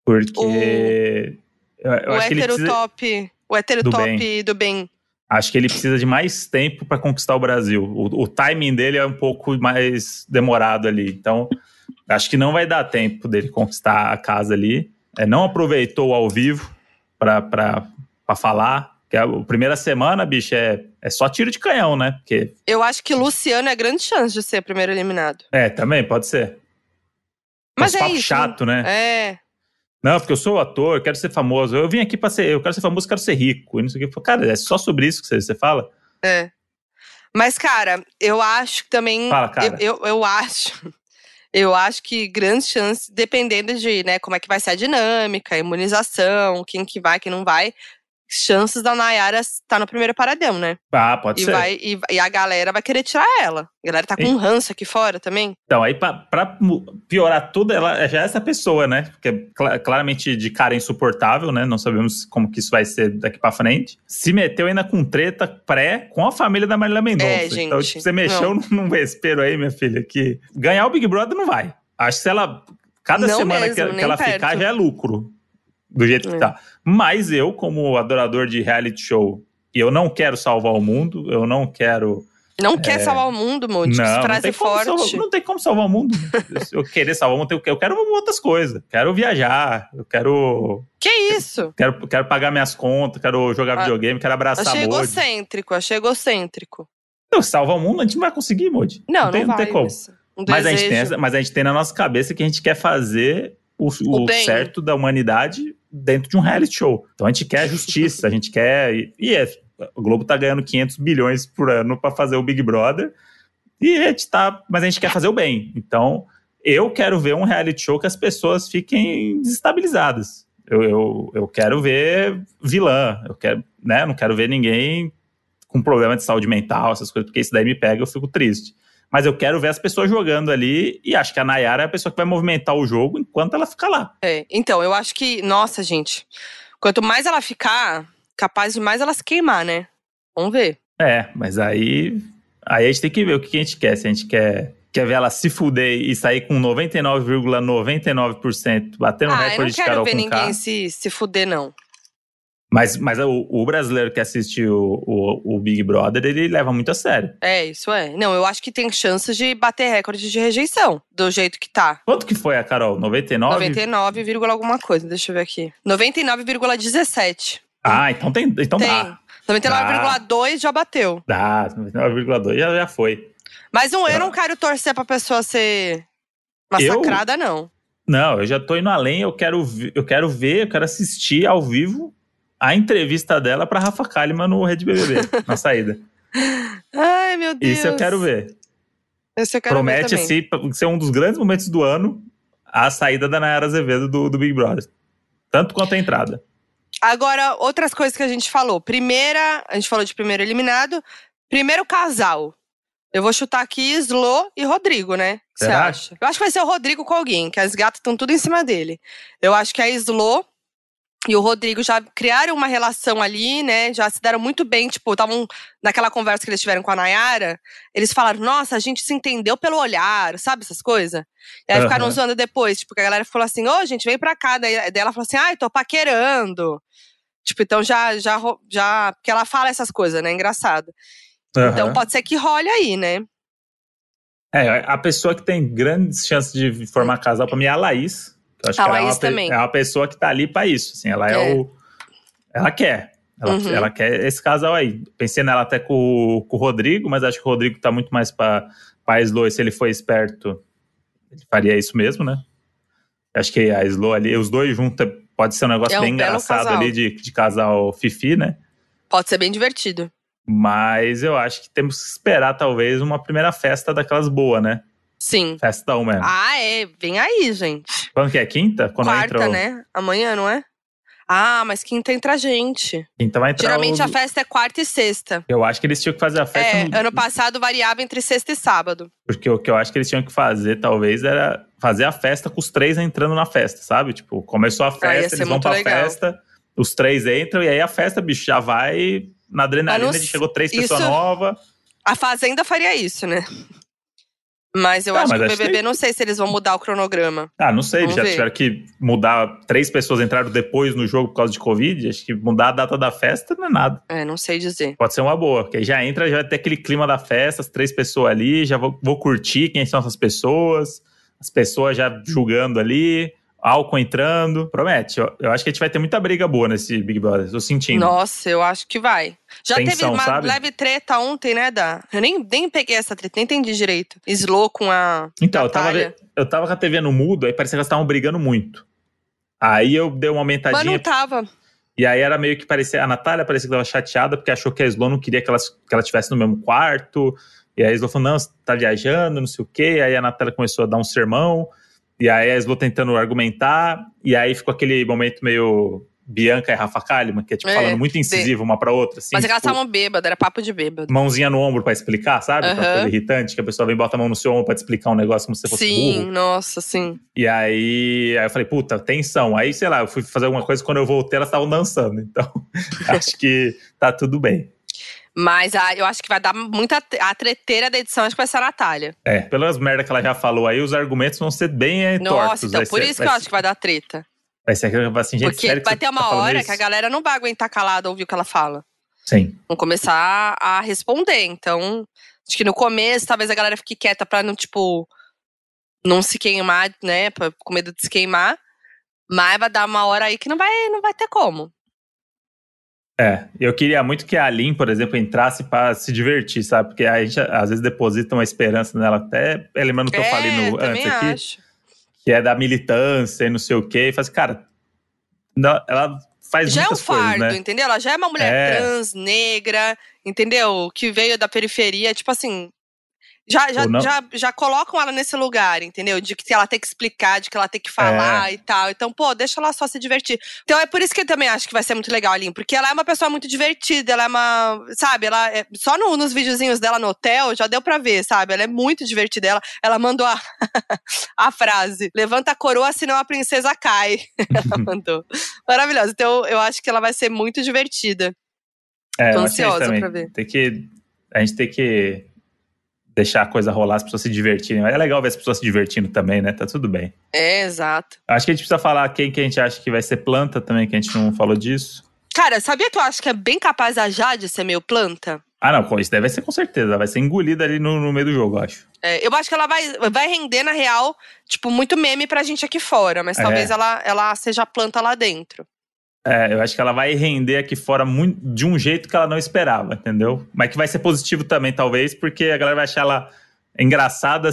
Porque. Eu, eu o hétero precisa, top, o hétero do top do bem. Acho que ele precisa de mais tempo para conquistar o Brasil. O, o timing dele é um pouco mais demorado ali. Então, acho que não vai dar tempo dele conquistar a casa ali. É, não aproveitou ao vivo para falar. Que a, a primeira semana, bicho, é, é só tiro de canhão, né? Porque, Eu acho que Luciano é grande chance de ser primeiro eliminado. é, também pode ser. Mas Uns é papo isso. chato, né? É. Não, porque eu sou ator, quero ser famoso. Eu vim aqui para ser, eu quero ser famoso, quero ser rico. E não sei o que. Cara, é só sobre isso que você, você fala? É. Mas, cara, eu acho que também. Fala, cara. Eu, eu, eu acho. Eu acho que grandes chances, dependendo de né, como é que vai ser a dinâmica, a imunização, quem que vai, quem não vai, chances da Nayara estar no primeiro paradão, né? Ah, pode E, ser. vai, e, e a galera vai querer tirar ela. A galera tá com um ranço aqui fora também. Então, aí pra, pra piorar tudo, ela já é essa pessoa, né? Porque é cla- claramente de cara insuportável, né? Não sabemos como que isso vai ser daqui pra frente. Se meteu ainda com treta pré com a família da Marília Mendonça. É, Então, gente, tipo, você mexeu num, num vespeiro aí, minha filha, que ganhar o Big Brother não vai. Acho que se ela. Cada Não semana mesmo, que, que ela perto. ficar já é lucro. Do jeito que É. tá. Mas eu, como adorador de reality show, eu não quero salvar o mundo, eu não quero. Não quer salvar o mundo, Monte. É. Não, não frase tem, como forte. salvar, não tem como salvar o mundo. Eu querer salvar o mundo, eu quero outras coisas. Quero viajar, eu quero, Que isso? quero, quero pagar minhas contas, quero jogar Ah, videogame, quero abraçar Achei egocêntrico, achei egocêntrico. Não, salvar o mundo a gente não vai conseguir, Modi. Não, não, tem, vai. tem como. mas Um Mas a, gente tem mas a gente tem na nossa cabeça que a gente quer fazer o, o bem. certo da humanidade dentro de um reality show. Então a gente quer justiça, a gente quer. E, e é, o Globo tá ganhando 500 bilhões por ano para fazer o Big Brother. E a gente tá. Mas a gente quer fazer o bem. Então eu quero ver um reality show que as pessoas fiquem desestabilizadas. Eu, eu, eu quero ver vilã. Eu quero, né? Não quero ver ninguém com problema de saúde mental, essas coisas, porque isso daí me pega, eu fico triste. Mas eu quero ver as pessoas jogando ali e acho que a Nayara é a pessoa que vai movimentar o jogo enquanto ela fica lá. É, então, eu acho que, nossa, gente, quanto mais ela ficar, capaz de mais ela se queimar, né? Vamos ver. É, mas aí, aí a gente tem que ver o que a gente quer. Se a gente quer, quer ver ela se fuder e sair com 99,99%, batendo um ah, eu não recorde de quero Carol ver ninguém se, se fuder, não. Mas, mas o, o brasileiro que assistiu o, o, o Big Brother, ele leva muito a sério. É, isso é. Não, eu acho que tem chances de bater recorde de rejeição, do jeito que tá. Quanto que foi a Carol? 99? 99, vírgula alguma coisa, deixa eu ver aqui. 99,17. Ah, então tem, então Tem. dá. 99,2 já bateu. Dá, 99,2 já, já foi. Mas não, eu não quero torcer pra pessoa ser Eu? massacrada, não. Não, eu já tô indo além, eu quero, eu quero ver, eu quero assistir ao vivo a entrevista dela pra Rafa Kalimann no Rede BBB, na saída. Ai, meu Deus. Isso eu quero ver. Esse eu quero ver Promete assim, pra- ser um dos grandes momentos do ano a saída da Nayara Azevedo do, do Big Brother. Tanto quanto a entrada. Agora, outras coisas que a gente falou. Primeira, a gente falou de primeiro eliminado. Primeiro casal. Eu vou chutar aqui Slo e Rodrigo, né? Você acha? Eu acho que vai ser o Rodrigo com alguém, que as gatas estão tudo em cima dele. Eu acho que a Slo e o Rodrigo já criaram uma relação ali, né? Já se deram muito bem, tipo, estavam naquela conversa que eles tiveram com a Nayara. Eles falaram, nossa, a gente se entendeu pelo olhar, sabe essas coisas? E aí Aham. ficaram zoando depois, tipo, que a galera falou assim, ô, gente, vem pra cá. Daí, daí ela falou assim, ai, tô paquerando. Tipo, então já, já, já. Porque ela fala essas coisas, né? Engraçado. Uhum. Então pode ser que role aí, né? É, a pessoa que tem grandes chances de formar casal pra mim é a Laís. Acho a que Laís ela é uma, também. é uma pessoa que tá ali pra isso. Assim, ela é, é o. Ela quer. Ela, uhum. ela, quer esse casal aí. Pensei nela até com, com o Rodrigo, mas acho que o Rodrigo tá muito mais pra, pra Slow. E se ele for esperto, ele faria isso mesmo, né? Acho que a Slow ali, os dois juntos, pode ser um negócio é um bem engraçado casal. ali de, de casal Fifi, né? Pode ser bem divertido. Mas eu acho que temos que esperar, talvez, uma primeira festa daquelas boas, né? Sim. Festão mesmo. Ah, é. Vem aí, gente. Quando que é? Quinta? Quando Quarta, entra o... né? Amanhã, não é? Ah, mas quinta entra gente. Quinta vai entrar Geralmente o... a festa é quarta e sexta. Eu acho que eles tinham que fazer a festa. É, no... ano passado variava entre sexta e sábado. Porque o que eu acho que eles tinham que fazer, talvez, era fazer a festa com os três entrando na festa, sabe? Tipo, começou a festa, eles vão pra legal. festa, os três entram, e aí a festa, bicho, já vai na adrenalina de chegou três isso... pessoas novas. A Fazenda faria isso, né? Mas eu Ah, acho mas que o BBB, que- não sei se eles vão mudar o cronograma. Ah, não sei, eles Vamos já ver. tiveram que mudar. Três pessoas entraram depois no jogo por causa de Covid. Acho que mudar a data da festa não é nada. É, não sei dizer. Pode ser uma boa, porque aí já entra, já vai ter aquele clima da festa, as três pessoas ali, já vou, vou curtir quem são essas pessoas, as pessoas já julgando ali, álcool entrando. Promete, eu, eu acho que a gente vai ter muita briga boa nesse Big Brother, tô sentindo. Nossa, eu acho que vai. Já teve Tensão, uma sabe? leve treta ontem, né, Da? Eu nem, nem peguei essa treta, nem entendi direito. Slow com a. Então, eu tava, eu tava com a TV no mudo, aí parecia que elas estavam brigando muito. Aí eu dei uma Mas aumentadinha. não tava. E aí era meio que parecia. A Natália parecia que tava chateada porque achou que a Slow não queria que, elas, que ela estivesse no mesmo quarto. E aí a Slow falou: não, você tá viajando, não sei o quê. Aí a Natália começou a dar um sermão. E aí a Slow tentando argumentar. E aí ficou aquele momento meio Bianca e Rafa Kalimann, que é tipo É, falando muito incisivo uma pra outra. Assim, Mas é que elas tipo, estavam bêbadas, era papo de bêbado. Mãozinha no ombro pra explicar, sabe? Aquela Aham. coisa irritante, que a pessoa vem e bota a mão no seu ombro pra te explicar um negócio como se você fosse Sim, burro. nossa, sim. E aí, aí eu falei, puta, tensão. Aí, sei lá, eu fui fazer alguma coisa, quando eu voltei, elas estavam dançando. Então, acho que tá tudo bem. Mas a, eu acho que vai dar muita. A treteira da edição, acho que vai ser a Natália. É, pelas merda que ela já falou aí, os argumentos vão ser bem é, Nossa, tortos. então por ser, isso que eu ser- acho que vai dar treta. Vai ser aquela assim, gente, Porque sério vai ter uma tá hora isso? que a galera não vai aguentar calada ouvir o que ela fala. Sim. Vão começar a responder. Então, acho que no começo, talvez a galera fique quieta pra não, tipo, não se queimar, né? Pra, com medo de se queimar. Mas vai dar uma hora aí que não vai, não vai ter como. É, eu queria muito que a Aline, por exemplo, entrasse pra se divertir, sabe? Porque a gente às vezes deposita uma esperança nela, até lembrando o que eu falei no, É, antes aqui, acho. que é da militância e não sei o quê. E faz, cara, não- ela faz Já é um muitas coisas, fardo, né? entendeu? Ela já é uma mulher É. trans, negra, entendeu? Que veio da periferia, tipo assim. Já, já, já, já colocam ela nesse lugar, entendeu? De que ela tem que explicar, de que ela tem que falar É. e tal. Então, pô, deixa ela só se divertir. Então é por isso que eu também acho que vai ser muito legal, Aline, porque ela é uma pessoa muito divertida, ela é uma. Sabe, ela é, só no- nos videozinhos dela no hotel já deu pra ver, sabe? Ela é muito divertida. Ela, ela mandou a, a frase: levanta a coroa, senão a princesa cai. ela mandou. Maravilhosa. Então eu acho que ela vai ser muito divertida. É, Tô ansiosa pra ver. Tem que, a gente tem que deixar a coisa rolar, as pessoas se divertirem. É legal ver as pessoas se divertindo também, né? Tá tudo bem. É, exato. Acho que a gente precisa falar quem que a gente acha que vai ser planta também, que a gente não falou disso. Cara, sabia que eu acho que é bem capaz a Jade ser meio planta? Ah, não, isso deve ser com certeza. Ela vai ser engolida ali no, no meio do jogo, eu acho. É, eu acho que ela vai, vai render, na real, tipo, muito meme pra gente aqui fora. Mas É. talvez ela, ela seja planta lá dentro. É, eu acho que ela vai render aqui fora muito, de um jeito que ela não esperava, entendeu? Mas que vai ser positivo também, talvez, porque a galera vai achar ela engraçada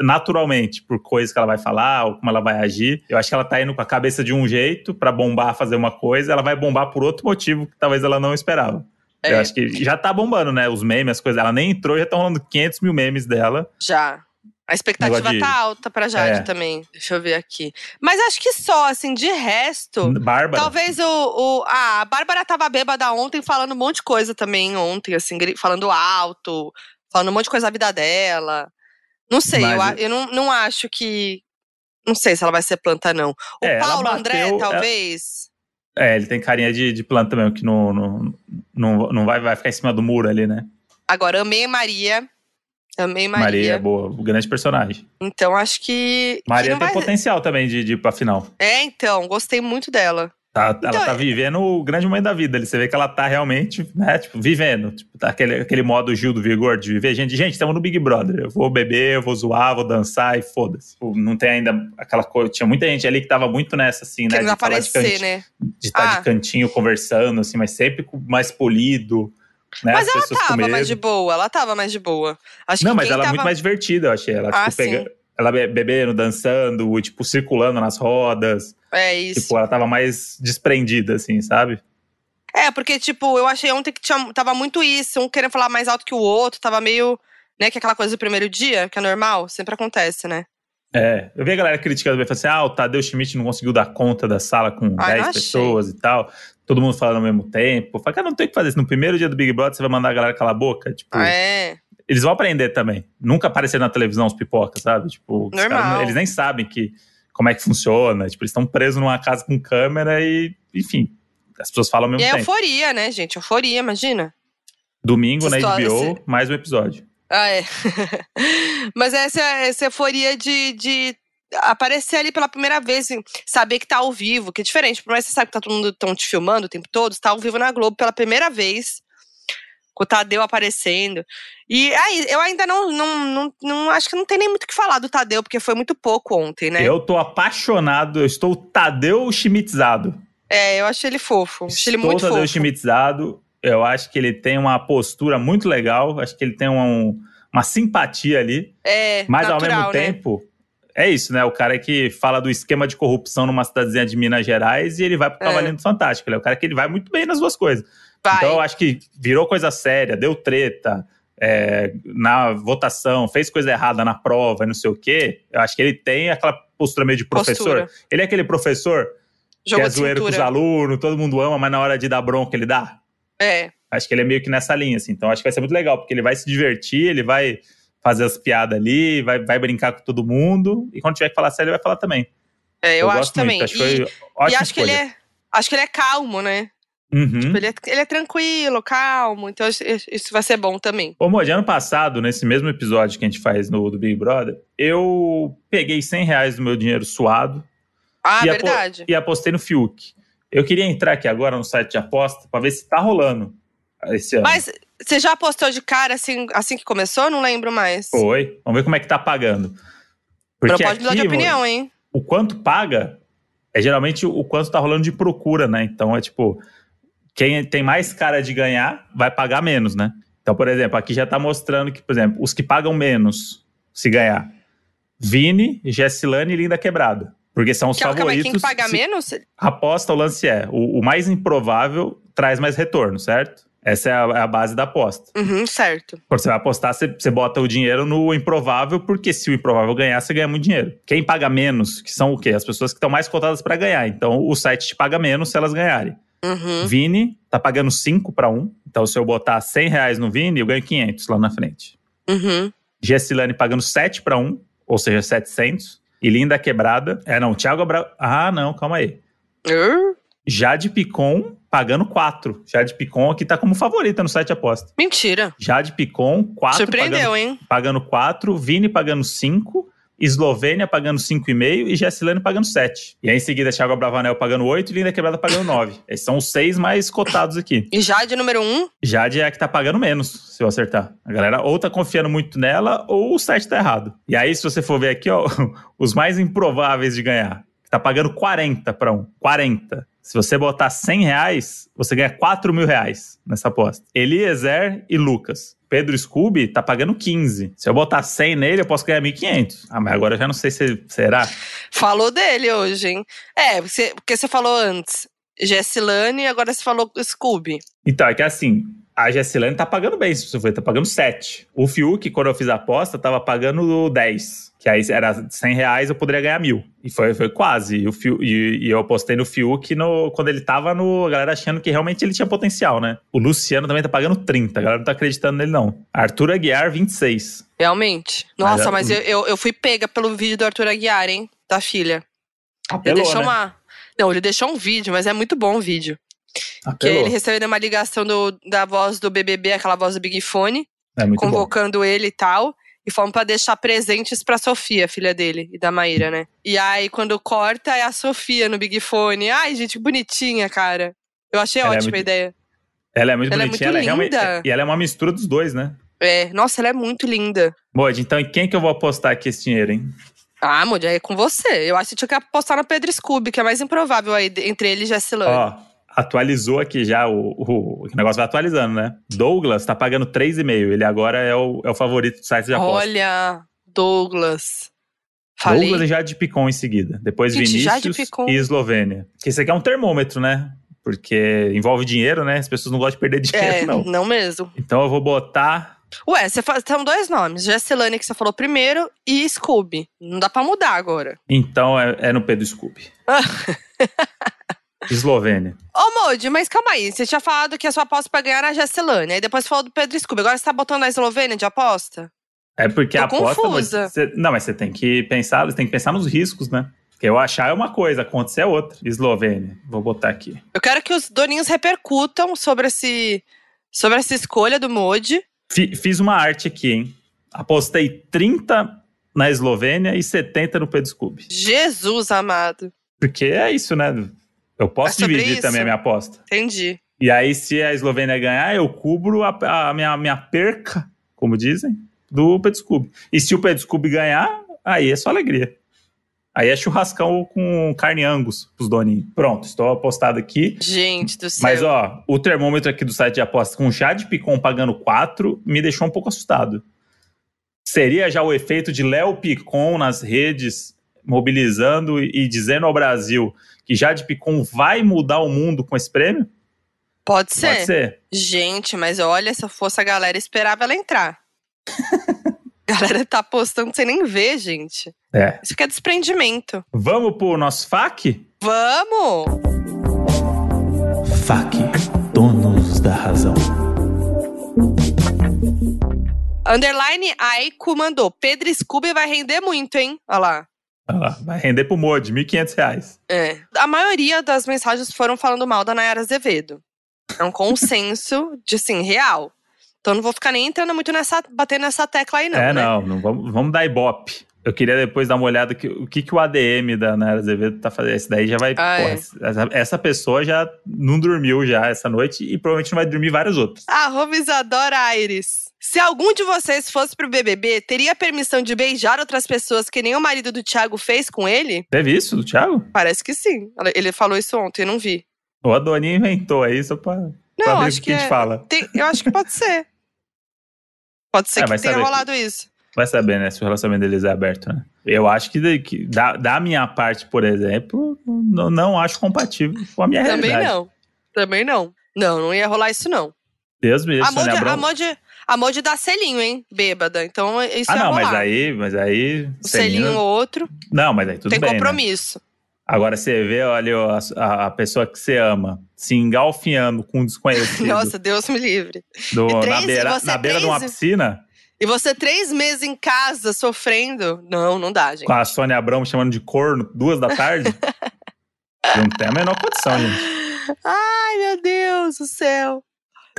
naturalmente, por coisas que ela vai falar ou como ela vai agir. Eu acho que ela tá indo com a cabeça de um jeito pra bombar, fazer uma coisa, ela vai bombar por outro motivo que talvez ela não esperava. É. Eu acho que já tá bombando, né? Os memes, as coisas. Ela nem entrou, já estão rolando 500 mil memes dela. Já. A expectativa de- tá alta pra Jade É. também. Deixa eu ver aqui. Mas acho que só, assim, de resto. Bárbara. Talvez o, o. Ah, a Bárbara tava bêbada ontem falando um monte de coisa também ontem, assim, falando alto, falando um monte de coisa da vida dela. Não sei, Mas- eu, eu não, não acho que. Não sei se ela vai ser planta, não. O É, ela Paulo bateu- André, ela- talvez. É, ele tem carinha de, de planta mesmo, que não, não, não, não vai, vai ficar em cima do muro ali, né? Agora, amei Maria. Amei Maria. Maria é boa, o grande personagem. Então, acho que. que Maria não tem vai- potencial também de, de ir pra final. É, então, gostei muito dela. Tá, então, ela tá vivendo o grande momento da vida. Você vê que ela tá realmente, né, tipo, vivendo. Tipo, tá aquele, aquele modo Gil do Vigor de viver. Gente, gente, estamos no Big Brother. Eu vou beber, eu vou zoar, vou dançar e foda-se. Tipo, não tem ainda aquela coisa. Tinha muita gente ali que tava muito nessa, assim, né? Que de aparecer, de né? De estar tá ah. de cantinho conversando, assim, mas sempre mais polido. Né? Mas ela tava mais de boa, ela tava mais de boa. Acho não, mas ela é tava... muito mais divertida, eu achei. Ela, ah, tipo, pega... ela bebendo, dançando, tipo, circulando nas rodas. É isso. Tipo, ela tava mais desprendida, assim, sabe? É, porque, tipo, eu achei ontem que tinha, tava muito isso, um querendo falar mais alto que o outro, tava meio, né, que aquela coisa do primeiro dia, que é normal, sempre acontece, né? É, eu vi a galera criticando, falando assim, ah, o Tadeu Schmidt não conseguiu dar conta da sala com Ai, 10 pessoas e tal, todo mundo falando ao mesmo tempo. Falei, cara, não tem o que fazer, no primeiro dia do Big Brother você vai mandar a galera calar a boca, tipo... Ah, é. Eles vão aprender também, nunca aparecer na televisão os pipocas, sabe? Tipo. Caras, eles nem sabem que como é que funciona. Tipo, eles estão presos numa casa com câmera e, enfim, as pessoas falam ao mesmo e é tempo. é euforia, né, gente? Euforia, imagina. Domingo na HBO, mais um episódio. Ah, é. Mas essa, essa euforia de, de aparecer ali pela primeira vez, assim, saber que tá ao vivo, que é diferente. Por mais que você sabe que tá todo mundo tão te filmando o tempo todo, está ao vivo na Globo pela primeira vez com o Tadeu aparecendo. E aí, eu ainda não, não, não, não, acho que não tem nem muito o que falar do Tadeu, porque foi muito pouco ontem, né? Eu tô apaixonado, eu estou Tadeu Schmitzado. É, eu achei ele fofo. Achei ele muito Tadeu fofo. Schmitzado. Eu acho que ele tem uma postura muito legal, acho que ele tem uma, uma simpatia ali. É, Mas natural, ao mesmo né? tempo, é isso, né? O cara que fala do esquema de corrupção numa cidadezinha de Minas Gerais e ele vai pro Cavalinho é. Fantástico. Ele é o cara que ele vai muito bem nas duas coisas. Vai. Então eu acho que virou coisa séria, deu treta é, na votação, fez coisa errada na prova, não sei o quê. Eu acho que ele tem aquela postura meio de professor. Postura. Ele é aquele professor Jogo que é zoeiro com os alunos, todo mundo ama, mas na hora de dar bronca ele dá. É. Acho que ele é meio que nessa linha, assim. Então acho que vai ser muito legal, porque ele vai se divertir, ele vai fazer as piadas ali, vai, vai brincar com todo mundo. E quando tiver que falar sério, ele vai falar também. É, eu, eu acho também. Acho e, e acho que ele é. Acho que ele é calmo, né? Uhum. Tipo, ele, é, ele, é, tranquilo, calmo, então isso vai ser bom também. Ô, Moody, ano passado, nesse mesmo episódio que a gente faz no do Big Brother, eu peguei 100 reais do meu dinheiro suado. Ah, e verdade. e apostei no Fiuk. Eu queria entrar aqui agora no site de aposta para ver se tá rolando esse ano. Mas você já apostou de cara assim, assim que começou? Não lembro mais. Foi. Vamos ver como é que tá pagando. Porque não pode mudar de opinião, hein? O quanto paga é geralmente o quanto tá rolando de procura, né? Então é tipo quem tem mais cara de ganhar vai pagar menos, né? Então, por exemplo, aqui já está mostrando que, por exemplo, os que pagam menos se ganhar. Vini, Gessilane e Linda Quebrada. Porque são os que, favoritos. Quem paga se... menos? Aposta, o lance é: o, o, mais improvável traz mais retorno, certo? Essa é a, é a base da aposta. Uhum, certo. Quando você vai apostar, você, você bota o dinheiro no improvável, porque se o improvável ganhar, você ganha muito dinheiro. Quem paga menos, que são o quê? As pessoas que estão mais cotadas para ganhar. Então, o site te paga menos se elas ganharem. Uhum. Vini tá pagando 5 para 1. Então, se eu botar 100 reais no Vini, eu ganho 500 lá na frente. Uhum. Gessilane pagando 7 para 1, ou seja, 700. E Linda Quebrada. É, não, Thiago Abra... Ah, não, calma aí. Uh? Jade Picon pagando 4. Jade Picon aqui tá como favorita no site aposta. Mentira. Jade Picon, 4. Surpreendeu, pagando, hein? Pagando 4. Vini pagando 5. Eslovênia pagando 5,5 e Gessilane pagando 7. E aí em seguida, Thiago Bravanel pagando 8 e Linda Quebrada pagando 9. Esses são os seis mais cotados aqui. E Jade número 1? Jade é a que tá pagando menos, se eu acertar. A galera ou tá confiando muito nela ou o site tá errado. E aí, se você for ver aqui, ó, os mais improváveis de ganhar. Tá pagando 40 para um. 40. Se você botar 100 reais, você ganha 4 mil reais nessa aposta. Eliezer e Lucas. Pedro Scooby tá pagando 15. Se eu botar 100 nele, eu posso ganhar 1.500. Ah, mas agora eu já não sei se será. Falou dele hoje, hein? É, você, porque você falou antes Jessilane e agora você falou Scooby. Então, é que assim, a Jessilane tá pagando bem, se você for, tá pagando 7. O Fiuk, quando eu fiz a aposta, tava pagando 10. Que aí era 100 reais, eu poderia ganhar mil. E foi, foi quase. E, o Fiuk, e, e, eu apostei no Fiuk no, quando ele tava no. A galera achando que realmente ele tinha potencial, né? O Luciano também tá pagando 30. A galera não tá acreditando nele, não. Arthur Aguiar, 26. Realmente. Nossa, mas, mas eu, eu, eu, fui pega pelo vídeo do Arthur Aguiar, hein? Da filha. Apelou, ele deixou né? uma. Não, ele deixou um vídeo, mas é muito bom o vídeo. Apelou. Que ele recebeu uma ligação do, da voz do BBB, aquela voz do Big Fone, é convocando bom. ele e tal. E fomos pra deixar presentes pra Sofia, filha dele, e da Maíra, né? E aí, quando corta, é a Sofia no Big Fone. Ai, gente, bonitinha, cara. Eu achei Ela é ótima muito- a ideia. Ela é muito Ela é bonitinha, muito ela é realmente. linda. E ela é uma mistura dos dois, né? É, nossa, ela é muito linda. Modi, então em quem que eu vou apostar aqui esse dinheiro, hein? Ah, Moody, aí é com você. Eu acho que tinha que apostar no Pedro Scooby, que é mais improvável aí entre ele e Jessilane. Ó, atualizou aqui já o, o, o negócio vai atualizando, né? Douglas tá pagando 3,5. Ele agora é o, é o favorito do site de aposta. Olha, Douglas. Falei. Douglas e Jade Picon em seguida. Depois Gente, Vinícius e Eslovênia. Que esse aqui é um termômetro, né? Porque envolve dinheiro, né? As pessoas não gostam de perder dinheiro, É, não. não mesmo. Então eu vou botar. Ué, você fa- são dois nomes. Jessilane, que você falou primeiro, e Scooby. Não dá pra mudar agora. Então é, é no Pedro Scooby. Eslovênia. Ô, Modi, mas calma aí. Você tinha falado que a sua aposta pra ganhar era a Jessilane. Aí depois falou do Pedro Scooby. Agora você tá botando a Eslovênia de aposta? É porque Tô a aposta. confusa. você- não, mas você tem que pensar, você tem que pensar nos riscos, né? Porque eu achar é uma coisa, acontecer é outra. Eslovênia. Vou botar aqui. Eu quero que os doninhos repercutam sobre, esse, sobre essa escolha do Modi. Fi- Fiz uma arte aqui, hein? Apostei 30 na Eslovênia e 70 no Pedro Scooby. Jesus amado. Porque é isso, né? Eu posso É dividir isso? também a minha aposta. Entendi. E aí, se a Eslovênia ganhar, eu cubro a, a minha, minha perca, como dizem, do Pedro Scooby. E se o Pedro Scooby ganhar, aí é só alegria. Aí é churrascão com carne angus pros doninhos. Pronto, estou apostado aqui. Gente do céu. Mas, ó, o termômetro aqui do site de apostas com Jade Picon pagando 4 me deixou um pouco assustado. Seria já o efeito de Léo Picon nas redes, mobilizando e dizendo ao Brasil que Jade Picon vai mudar o mundo com esse prêmio? Pode ser. Pode ser. Gente, mas olha, se eu fosse a galera, esperava ela entrar. a galera tá apostando sem nem ver, gente. É. Isso que é desprendimento. Vamos pro nosso FAQ? Vamos! FAQ, donos da razão. Underline Aiko mandou. Pedro Scooby vai render muito, hein? Olha lá. Lá, vai render pro Mod, 1.500 reais. É. A maioria das mensagens foram falando mal da Nayara Azevedo. É um consenso de, assim, real. Então não vou ficar nem entrando muito nessa, batendo nessa tecla aí, não. é, né? não, não vamos, vamos dar ibope. Eu queria depois dar uma olhada que, o que, que o ADM da Nayara Azevedo tá fazendo. Esse daí já vai. Ah, porra, é. essa, essa pessoa já não dormiu já essa noite e provavelmente não vai dormir várias outras. Arroba Isadora Aires. Se algum de vocês fosse pro BBB, teria permissão de beijar outras pessoas que nem o marido do Thiago fez com ele? Teve isso do Thiago? Parece que sim. Ele falou isso ontem, eu não vi. O Adoninho inventou aí só pra, pra Não, ver acho o que que a gente é- fala. Tem- eu acho que pode ser. Pode ser É, que tenha saber. rolado isso. Vai saber, né, se o relacionamento deles é aberto, né? Eu acho que, da- que da, da minha parte, por exemplo, não, não acho compatível com a minha Também realidade. não. Também não. Não, não ia rolar isso, não. Deus me livre, A Modi, Sônia Abrão. A, Modi, a Modi dá selinho, hein? Bêbada. Então isso Ah, ia não, rolar. mas aí, mas aí. Um selinho ou outro. Não, mas aí tudo tem bem. né? compromisso. Agora você vê, olha, a, a- pessoa que você ama se engalfinhando com um desconhecido Nossa, Deus me livre. do- e na três- beira, na beira de uma três- piscina, E você três meses em casa sofrendo? Não, não dá, gente. com a Sônia Abrão me chamando de corno, duas da tarde. não tem a menor condição, gente. Ai, meu Deus do céu.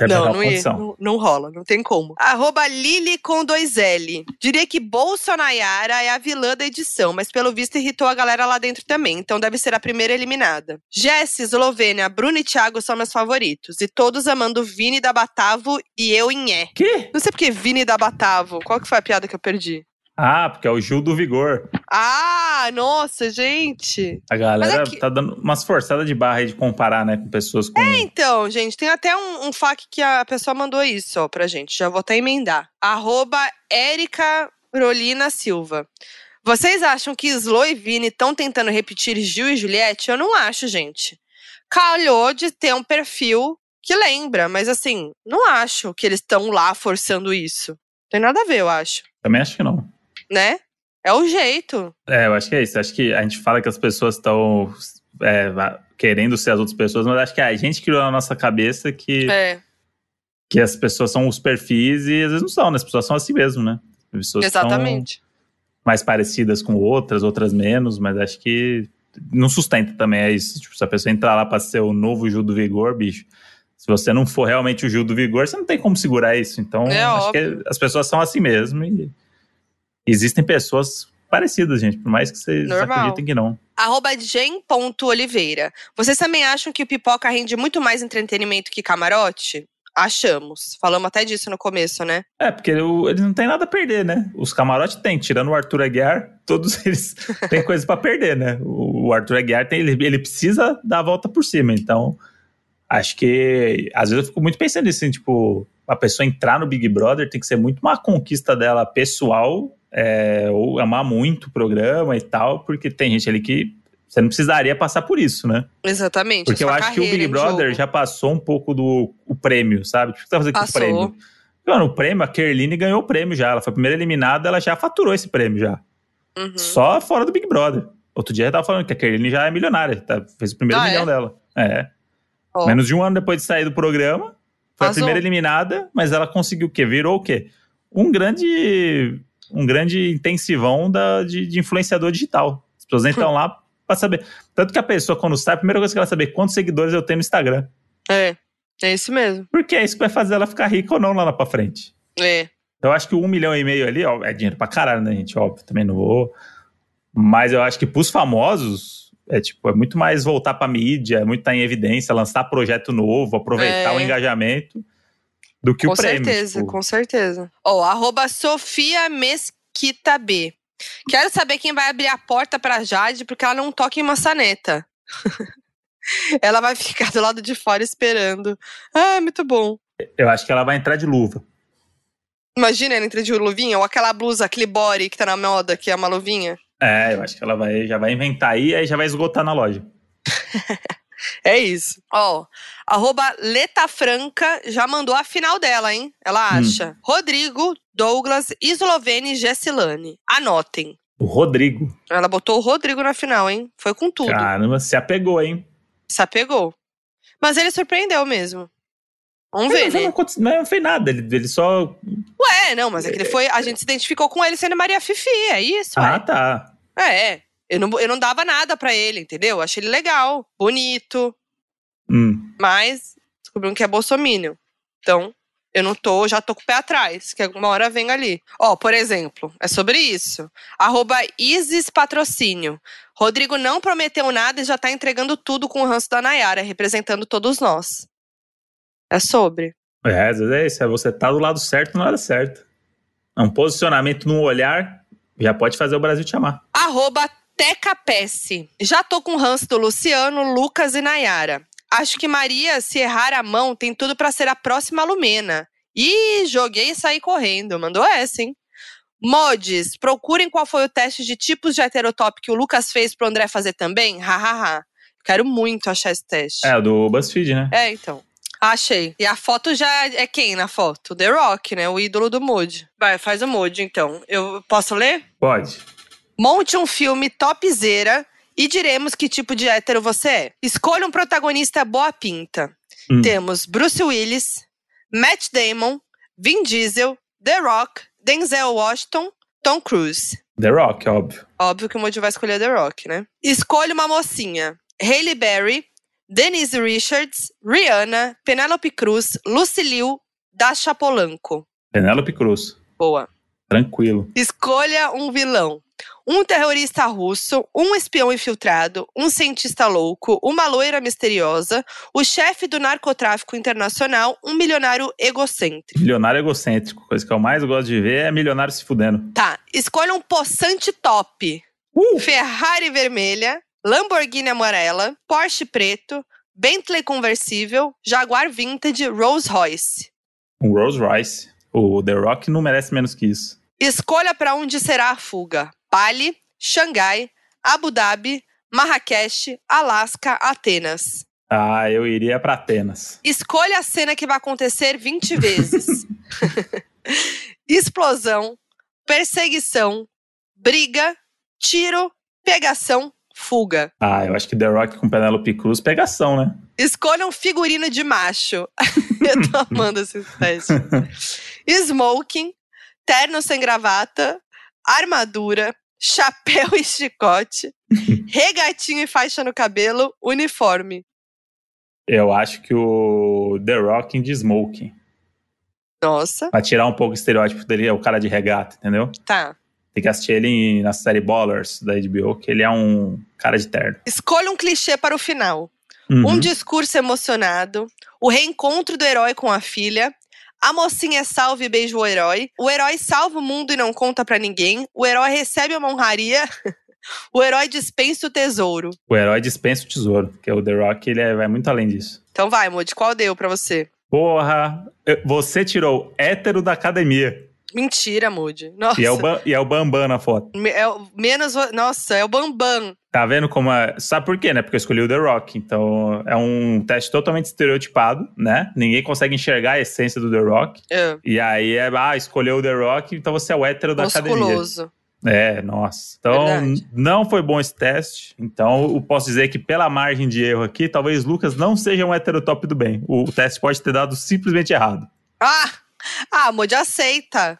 Não, não, ia, não, não rola, não tem como. Arroba Lili com dois L. Diria que Bolsonaro é a vilã da edição, mas pelo visto irritou a galera lá dentro também, então deve ser a primeira eliminada. Jess, Eslovênia, Bruno e Thiago são meus favoritos, e todos amando Vini da Batavo e eu em É. Que? Não sei por que Vini da Batavo. Qual que foi a piada que eu perdi? Ah, porque é o Gil do Vigor. Ah, nossa, gente. A galera é tá dando umas forçadas de barra aí de comparar, né, com pessoas com. Então, gente, tem até um, um fac que a pessoa mandou isso, ó, pra gente. Já vou até emendar. Arroba Érica Rolina Silva. Vocês acham que Slo e Vini estão tentando repetir Gil e Juliette? Eu não acho, gente. Calhou de ter um perfil que lembra, mas assim, não acho que eles estão lá forçando isso. Tem nada a ver, eu acho. Também acho que não. Né? É o jeito. É, eu acho que é isso. Acho que a gente fala que as pessoas estão é, querendo ser as outras pessoas, mas acho que a gente criou na nossa cabeça que, É, que as pessoas são os perfis e às vezes não são, né? As pessoas são assim mesmo, né? As pessoas são exatamente. mais parecidas com outras, outras menos, mas acho que não sustenta também é isso. Tipo, se a pessoa entrar lá pra ser o novo Gil do Vigor, bicho, se você não for realmente o Gil do Vigor, você não tem como segurar isso. Então, É acho óbvio. que as pessoas são assim mesmo e existem pessoas parecidas, gente, por mais que vocês Normal. acreditem que não. Arroba gen.oliveira. Vocês também acham que o pipoca rende muito mais entretenimento que camarote? Achamos. Falamos até disso no começo, né? É, porque o- eles não têm nada a perder, né? Os camarotes têm, tirando o Arthur Aguiar, todos eles têm coisa pra perder, né? O o Arthur Aguiar tem, ele, ele precisa dar a volta por cima, então acho que às vezes eu fico muito pensando nisso, assim, tipo, a pessoa entrar no Big Brother tem que ser muito uma conquista dela pessoal, é, ou amar muito o programa e tal, porque tem gente ali que você não precisaria passar por isso, né? Exatamente. Porque eu acho que o Big Brother já passou um pouco do o prêmio, sabe? Tipo, o que você tá fazendo com o Passou. prêmio? Mano, o prêmio, a Kerline ganhou o prêmio já. Ela foi a primeira eliminada, ela já faturou esse prêmio já. Uhum. Só fora do Big Brother. Outro dia eu tava falando que a Kerline já é milionária, tá? fez o primeiro Ah, milhão é? dela. É. Ó, Menos de um ano depois de sair do programa, foi a Arrasou. primeira eliminada, mas ela conseguiu o quê? Virou o quê? Um grande, um grande intensivão da, de, de influenciador digital. As pessoas entram lá pra saber. Tanto que a pessoa, quando sai, a primeira coisa que ela saber é quantos seguidores eu tenho no Instagram. É. É isso mesmo. Porque é isso que vai fazer ela ficar rica ou não lá pra frente. É. Então, eu acho que um milhão e meio ali, ó, é dinheiro pra caralho, né, gente? Óbvio, também não vou. Mas eu acho que pros famosos, é tipo, é muito mais voltar pra mídia, é muito estar em evidência, lançar projeto novo, aproveitar É. o engajamento do que com o prêmio. certeza, tipo. com certeza. Ó, arroba Sofia Mesquita B. Quero saber quem vai abrir a porta pra Jade, porque ela não toca em maçaneta. ela vai ficar do lado de fora esperando. Ah, muito bom. Eu acho que ela vai entrar de luva. Imagina ela entre de luvinha, ou aquela blusa, aquele body que tá na moda, que é uma luvinha. É, eu acho que ela vai, já vai inventar aí e aí já vai esgotar na loja. É isso. Ó, arroba Leta Franca já mandou a final dela, hein? Ela Hum. acha. Rodrigo, Douglas, Islovene e Gessilane. Anotem. O Rodrigo. Ela botou o Rodrigo na final, hein? Foi com tudo. Caramba, se apegou, hein? Se apegou. Mas ele surpreendeu mesmo. Vamos ver, não, né? aconte- não fez nada, ele, ele só. Ué, não, mas é que ele foi. A gente se identificou com ele sendo Maria Fifi, é isso, Ah, ué. tá. É. Eu não, eu não dava nada pra ele, entendeu? Achei ele legal, bonito, Hum. mas descobrimos que é bolsominion. Então, eu não tô, já tô com o pé atrás, que alguma hora vem ali. Ó, por exemplo, é sobre isso. Arroba Isis Patrocínio. Rodrigo não prometeu nada e já tá entregando tudo com o ranço da Nayara, representando todos nós. É sobre. É, às vezes é isso, é você tá do lado certo na hora certa. É um posicionamento no olhar já pode fazer o Brasil te amar. Arroba Teca Pesce. Já tô com o ranço do Luciano, Lucas e Nayara. Acho que Maria, se errar a mão, tem tudo pra ser a próxima Lumena. Ih, joguei e saí correndo. Mandou essa, hein? Mods, procurem qual foi o teste de tipos de heterotop que o Lucas fez pro André fazer também. Hahaha. Quero muito achar esse teste. É, o do BuzzFeed, né? É, então. Achei. E a foto já é quem na foto? The Rock, né? O ídolo do Mood. Vai, faz o Mood, então. Eu posso ler? Pode. Monte um filme topzera e diremos que tipo de hétero você é. Escolha um protagonista boa pinta. Hum. Temos Bruce Willis, Matt Damon, Vin Diesel, The Rock, Denzel Washington, Tom Cruise. The Rock, óbvio. Óbvio que o Moody vai escolher The Rock, né? Escolha uma mocinha. Hailey Berry, Denise Richards, Rihanna, Penélope Cruz, Lucy Liu, Dasha Polanco. Penélope Cruz. Boa. Tranquilo. Escolha um vilão. Um terrorista russo, um espião infiltrado, um cientista louco, uma loira misteriosa, o chefe do narcotráfico internacional, um milionário egocêntrico. Milionário egocêntrico. Coisa que eu mais gosto de ver é milionário se fudendo. Tá, escolha um possante top. Uh! Ferrari vermelha, Lamborghini amarela, Porsche preto, Bentley conversível, Jaguar vintage, Rolls Royce. Um Rolls Royce. O The Rock não merece menos que isso. Escolha para onde será a fuga: Bali, Xangai, Abu Dhabi, Marrakech, Alasca, Atenas. Ah, eu iria pra Atenas. Escolha a cena que vai acontecer 20 vezes: explosão, perseguição, briga, tiro, pegação, fuga. Ah, eu acho que The Rock com Penélope Cruz, pegação, né? Escolha um figurino de macho. Eu tô amando esse teste. Smoking, terno sem gravata, armadura, chapéu e chicote, regatinho e faixa no cabelo, uniforme. Eu acho que o The Rock de Smoking. Nossa, Pra tirar um pouco o estereótipo dele, é o cara de regata, entendeu? tá. Tem que assistir ele na série Ballers da HBO, que ele é um cara de terno. Escolha um clichê para o final. Uhum. Um discurso emocionado, o reencontro do herói com a filha, a mocinha salva e beija o herói, o herói salva o mundo e não conta para ninguém, o herói recebe uma honraria, o herói dispensa o tesouro. O herói dispensa o tesouro, porque o The Rock ele é, vai muito além disso. Então vai, Moody, qual deu para você? Porra, você tirou hétero da academia. Mentira, Moody. Nossa. E é, o e é o Bambam na foto. É o, menos. Nossa, é o Bambam. Tá vendo como é. Sabe por quê, né? Porque eu escolhi o The Rock. Então é um teste totalmente estereotipado, né? Ninguém consegue enxergar a essência do The Rock. É. E aí é, ah, escolheu o The Rock, então você é o hétero da Musculoso. academia. É, nossa. Então, Verdade. não foi bom esse teste. Então, eu posso dizer que, pela margem de erro aqui, talvez Lucas não seja um hétero top do bem. O, o teste pode ter dado simplesmente errado. Ah! Ah, Moody aceita.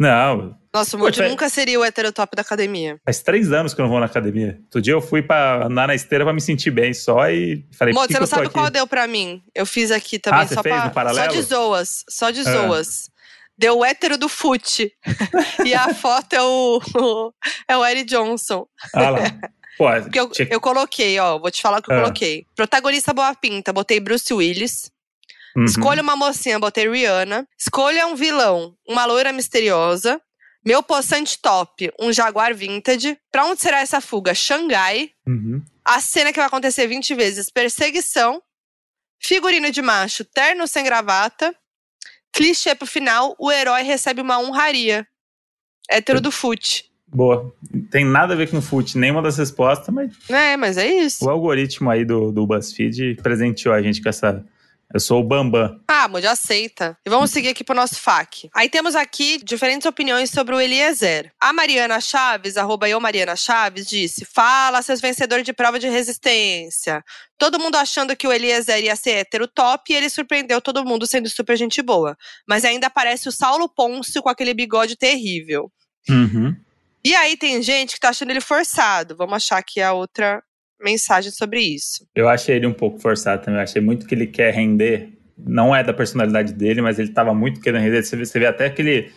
Não. Nossa, o Moody nunca seria o hétero top da academia. Faz três anos que eu não vou na academia. Outro dia eu fui pra andar na esteira pra me sentir bem só e falei, Moody, você não sabe qual deu pra mim? Eu fiz aqui também ah, só fez pra. No paralelo? Só de zoas. Só de ah. zoas. Deu o hétero do fute. e a foto é o, o, é o Eric Johnson. Ah lá. Pô, Porque eu, tinha... eu coloquei, ó, vou te falar o que eu ah. coloquei. Protagonista boa pinta, botei Bruce Willis. Uhum. Escolha uma mocinha, botei Rihanna. Escolha um vilão, uma loira misteriosa. Meu poçante top, um Jaguar Vintage. Pra onde será essa fuga? Xangai. Uhum. A cena que vai acontecer 20 vezes: perseguição. Figurino de macho, terno sem gravata. Clichê pro final, o herói recebe uma honraria. Hétero do fute. Boa. Tem nada a ver com fute, nenhuma das respostas, mas. É, mas é isso. O algoritmo aí do, do BuzzFeed presenteou a gente com essa eu sou o Bambam. Ah, Moody, aceita. E vamos seguir aqui pro nosso FAQ. Aí temos aqui diferentes opiniões sobre o Eliezer. A Mariana Chaves, arroba eu Mariana Chaves, disse: Fala, seus vencedores de prova de resistência. Todo mundo achando que o Eliezer ia ser hétero top e ele surpreendeu todo mundo sendo super gente boa. Mas ainda aparece o Saulo Pôncio com aquele bigode terrível. Uhum. E aí tem gente que tá achando ele forçado. Vamos achar aqui a outra mensagem sobre isso. Eu achei ele um pouco forçado também. Eu achei muito que ele quer render. Não é da personalidade dele, mas ele estava muito querendo render. Você vê, você vê, até que ele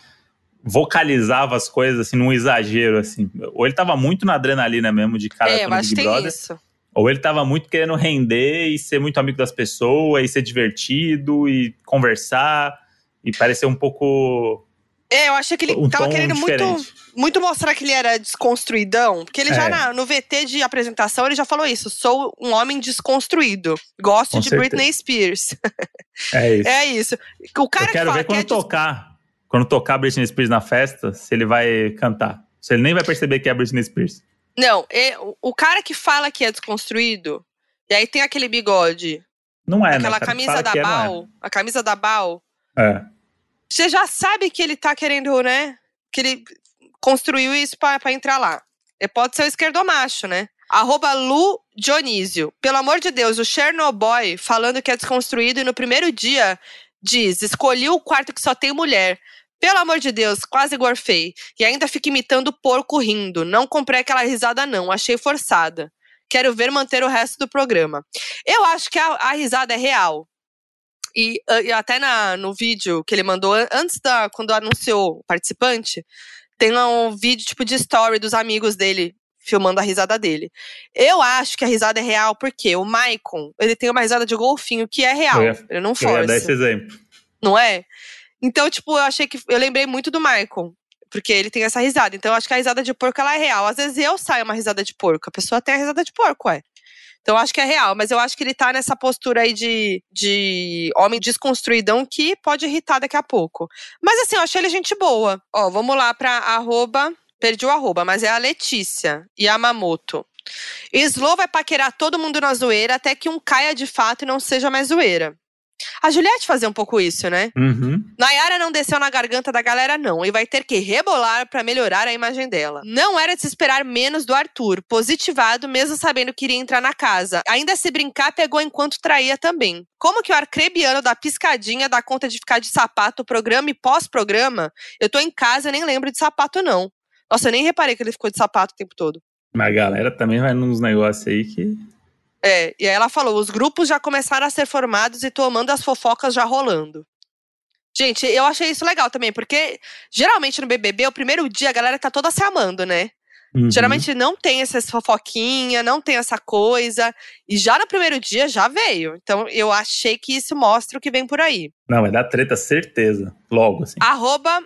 vocalizava as coisas assim num exagero assim. Ou ele estava muito na adrenalina mesmo de cara é, eu acho Big Brother. Isso. Ou ele estava muito querendo render e ser muito amigo das pessoas, e ser divertido e conversar e parecer um pouco é, eu achei que ele um tava querendo muito, muito mostrar que ele era desconstruidão. Porque ele é. já na, no VT de apresentação ele já falou isso. Sou um homem desconstruído. Gosto Com de certeza. Britney Spears. É isso. é isso. O cara eu quero ver quando que é tocar. Des... Quando tocar Britney Spears na festa, se ele vai cantar. Se ele nem vai perceber que é Britney Spears. Não, é, o cara que fala que é desconstruído, e aí tem aquele bigode. Não é, Aquela né? camisa da é, Bal. É. A camisa da Bal. É você já sabe que ele tá querendo, né? Que ele construiu isso para entrar lá. E pode ser o esquerdomacho, né? Arroba Lu Dionísio. Pelo amor de Deus, o Chernobyl falando que é desconstruído e no primeiro dia diz: escolhi o quarto que só tem mulher. Pelo amor de Deus, quase gorfei. E ainda fica imitando porco rindo. Não comprei aquela risada, não. Achei forçada. Quero ver manter o resto do programa. Eu acho que a, a risada é real. E, ah, e até na, no vídeo que ele mandou, antes da. Quando anunciou o participante, tem um vídeo tipo de story dos amigos dele filmando a risada dele. Eu acho que a risada é real porque o Maicon, ele tem uma risada de golfinho que é real. Ia, ele não força. Eu ia dar esse exemplo. Não é? Então, tipo, eu achei que eu lembrei muito do Maicon, porque ele tem essa risada. Então, eu acho que a risada de porco ela é real. Às vezes eu saio uma risada de porco, a pessoa tem a risada de porco, é. Então, acho que é real, mas eu acho que ele tá nessa postura aí de, de homem desconstruidão que pode irritar daqui a pouco. Mas assim, eu achei ele gente boa. Ó, vamos lá pra arroba. Perdi o arroba, mas é a Letícia Yamamoto. Slow vai paquerar todo mundo na zoeira até que um caia de fato e não seja mais zoeira. A Juliette fazia um pouco isso, né? Uhum. Nayara não desceu na garganta da galera, não, e vai ter que rebolar para melhorar a imagem dela. Não era de se esperar menos do Arthur, positivado, mesmo sabendo que iria entrar na casa. Ainda se brincar, pegou enquanto traía também. Como que o arcrebiano da piscadinha dá conta de ficar de sapato programa e pós-programa? Eu tô em casa e nem lembro de sapato, não. Nossa, eu nem reparei que ele ficou de sapato o tempo todo. Mas a galera também vai nos negócios aí que. É, e aí ela falou: os grupos já começaram a ser formados e tomando as fofocas já rolando. Gente, eu achei isso legal também, porque geralmente no BBB, o primeiro dia a galera tá toda se amando, né? Uhum. Geralmente não tem essa fofoquinha, não tem essa coisa. E já no primeiro dia já veio. Então eu achei que isso mostra o que vem por aí. Não, vai dar treta, certeza. Logo, assim. Arroba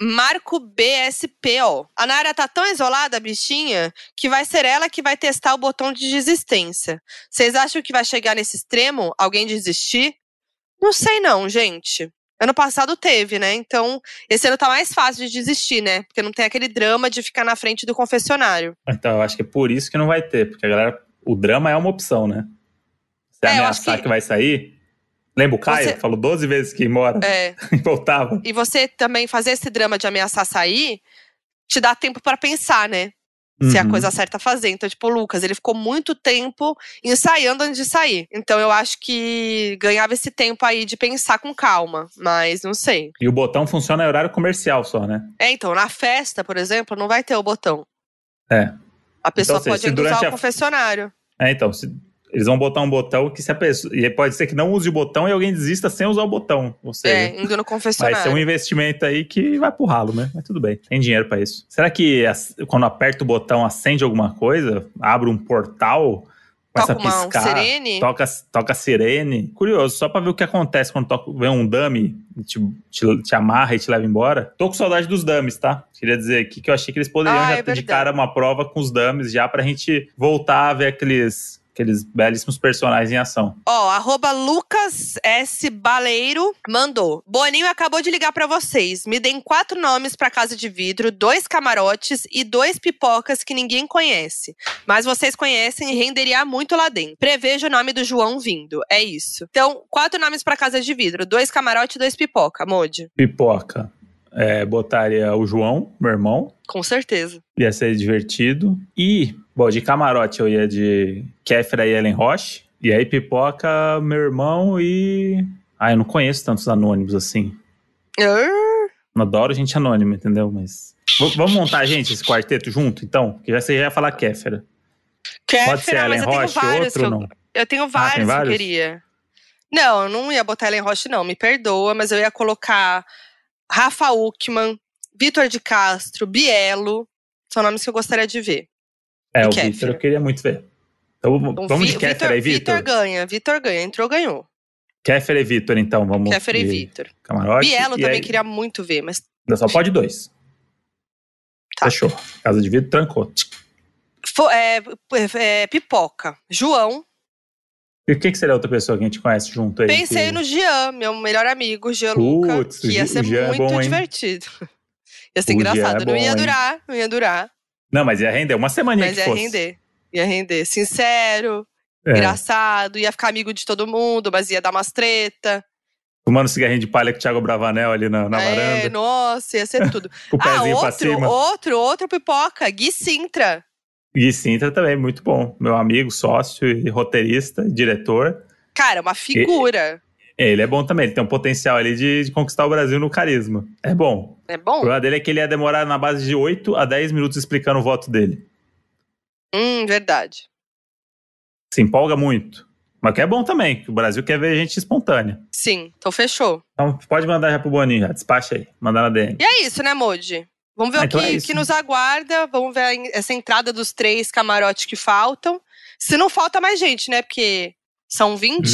Marco BSP, ó. A Nara tá tão isolada, bichinha, que vai ser ela que vai testar o botão de desistência. Vocês acham que vai chegar nesse extremo? Alguém desistir? Não sei não, gente. Ano passado teve, né? Então, esse ano tá mais fácil de desistir, né? Porque não tem aquele drama de ficar na frente do confessionário. Então, eu acho que é por isso que não vai ter, porque a galera. O drama é uma opção, né? Se é, ameaçar que... que vai sair. Lembra o Caio? Você... Falou 12 vezes que ia embora é. e voltava. E você também fazer esse drama de ameaçar sair te dá tempo para pensar, né? uhum. se é a coisa certa a fazer. Então, tipo, o Lucas, ele ficou muito tempo ensaiando antes de sair. Então, eu acho que ganhava esse tempo aí de pensar com calma, mas não sei. E o botão funciona em horário comercial só, né? É, então, na festa, por exemplo, não vai ter o botão. É. A pessoa então, pode usar o confessionário. É, então, se eles vão botar um botão que se a pessoa. E pode ser que não use o botão e alguém desista sem usar o botão. Ou seja, é, indo no confessionário. Vai ser um investimento aí que vai pro ralo, né? Mas tudo bem. Tem dinheiro para isso. Será que quando aperta o botão acende alguma coisa? Abre um portal? Começa toca a piscar, uma sirene? Toca, toca sirene. Curioso, só pra ver o que acontece quando toca, vem um dummy, te, te, te, amarra e te leva embora. Tô com saudade dos dummies, tá? Queria dizer aqui que eu achei que eles poderiam ah, já é ter de cara uma prova com os dummies já pra gente voltar a ver aqueles aqueles belíssimos personagens em ação. Ó, oh, arroba Lucas S. Baleiro mandou. Boninho acabou de ligar para vocês. Me deem quatro nomes para casa de vidro, dois camarotes e dois pipocas que ninguém conhece. Mas vocês conhecem e renderia muito lá dentro. Prevejo o nome do João vindo. É isso. Então, quatro nomes para casa de vidro, dois camarotes e dois pipoca, Modi. Pipoca. É, botaria o João, meu irmão. Com certeza. Ia ser divertido. E Bom, de camarote eu ia de Kéfera e Ellen Roche. E aí pipoca, meu irmão e. Ah, eu não conheço tantos anônimos assim. Uh... Adoro gente anônima, entendeu? Mas. V vamos montar, gente, esse quarteto junto, então? Porque já você já ia falar Kéfera. Kéfera, Pode ser Ellen Roche, outro ou não? Eu tenho vários, ah, vários que eu queria. Não, eu não ia botar Ellen Roche, não. Me perdoa, mas eu ia colocar Rafa Uckman, Vitor de Castro, Bielo. São nomes que eu gostaria de ver. É, o Vitor eu queria muito ver. Então, então vamos de Kéfera aí, Vitor? Vitor ganha, Vitor ganha. Entrou, ganhou. Kéfera e Vitor, então, vamos. Kéfera e Vitor. Camarote. Bielo também aí... queria muito ver, mas. Só pode dois. Tá. Fechou. Casa de vidro trancou. É, é, pipoca. João. E o que, que seria outra pessoa que a gente conhece junto aí? Pensei que... no Jean, meu melhor amigo, Jean Luca, que ia ser é muito bom, divertido. ia ser o engraçado. É bom, não ia durar, hein? não ia durar. Não, mas ia render uma semana Mas ia fosse. render. Ia render. Sincero, é. engraçado, ia ficar amigo de todo mundo, mas ia dar umas treta. Fumando cigarrinho de palha com o Thiago Bravanel ali na, na é, varanda. Nossa, ia ser tudo. o ah, outro, outro, outro pipoca, Gui Sintra. Gui Sintra também, muito bom. Meu amigo, sócio e roteirista, diretor. Cara, uma figura. Ele é bom também, ele tem um potencial ali de, de, conquistar o Brasil no carisma. É bom. É bom. O problema dele é que ele ia demorar na base de 8 a 10 minutos explicando o voto dele. Hum, verdade. Se empolga muito. Mas que é bom também, que o Brasil quer ver gente espontânea. Sim, então fechou. Então pode mandar já pro Boninho, já. Despacha aí. Mandar na DM. E é isso, né, Moji? Vamos ver ah, o então que, é que nos aguarda. Vamos ver essa entrada dos três camarotes que faltam. Se não falta mais gente, né? Porque são 20?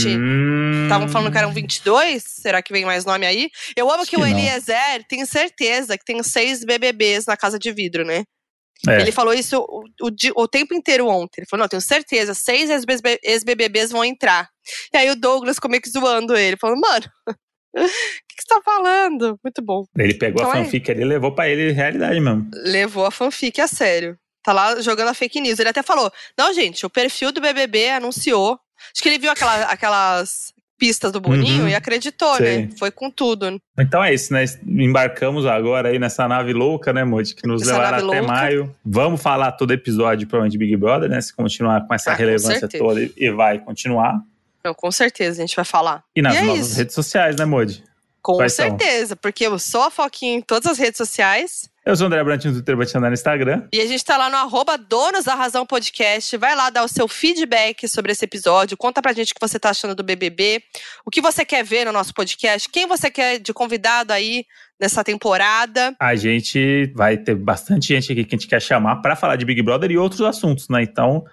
Estavam hum. falando que eram 22? Será que vem mais nome aí? Eu amo que, que, o Eliezer, tenho certeza que tem seis BBBs na casa de vidro, né? É. Ele falou isso o, o, o, tempo inteiro ontem. Ele falou: não, tenho certeza, seis ex-BBBs vão entrar. E aí o Douglas ficou meio que zoando ele, falou: mano, o que, que você tá falando? Muito bom. Ele pegou então, a é fanfic ali e levou pra ele realidade mesmo. Levou a fanfic a sério. Tá lá jogando a fake news. Ele até falou: não, gente, o perfil do BBB anunciou Acho que ele viu aquela, aquelas pistas do Boninho uhum. e acreditou, né? Foi com tudo. Então é isso, né? Embarcamos agora aí nessa nave louca, né, Moody? Que nos essa levará até louca. maio. Vamos falar todo episódio, provavelmente, Big Brother, né? Se continuar com essa ah, relevância com toda e vai continuar. Não, com certeza a gente vai falar. E nas e é nossas isso. redes sociais, né, Moody? Com Quais certeza, são? porque eu sou a Foquinha em todas as redes sociais. Eu sou o André Brant no Twitter, Batiana no Instagram. E a gente tá lá no arroba Donos da Razão Podcast. Vai lá dar o seu feedback sobre esse episódio. Conta pra gente o que você tá achando do BBB. O que você quer ver no nosso podcast. Quem você quer de convidado aí nessa temporada. A gente vai ter bastante gente aqui que a gente quer chamar para falar de Big Brother e outros assuntos, né? Então,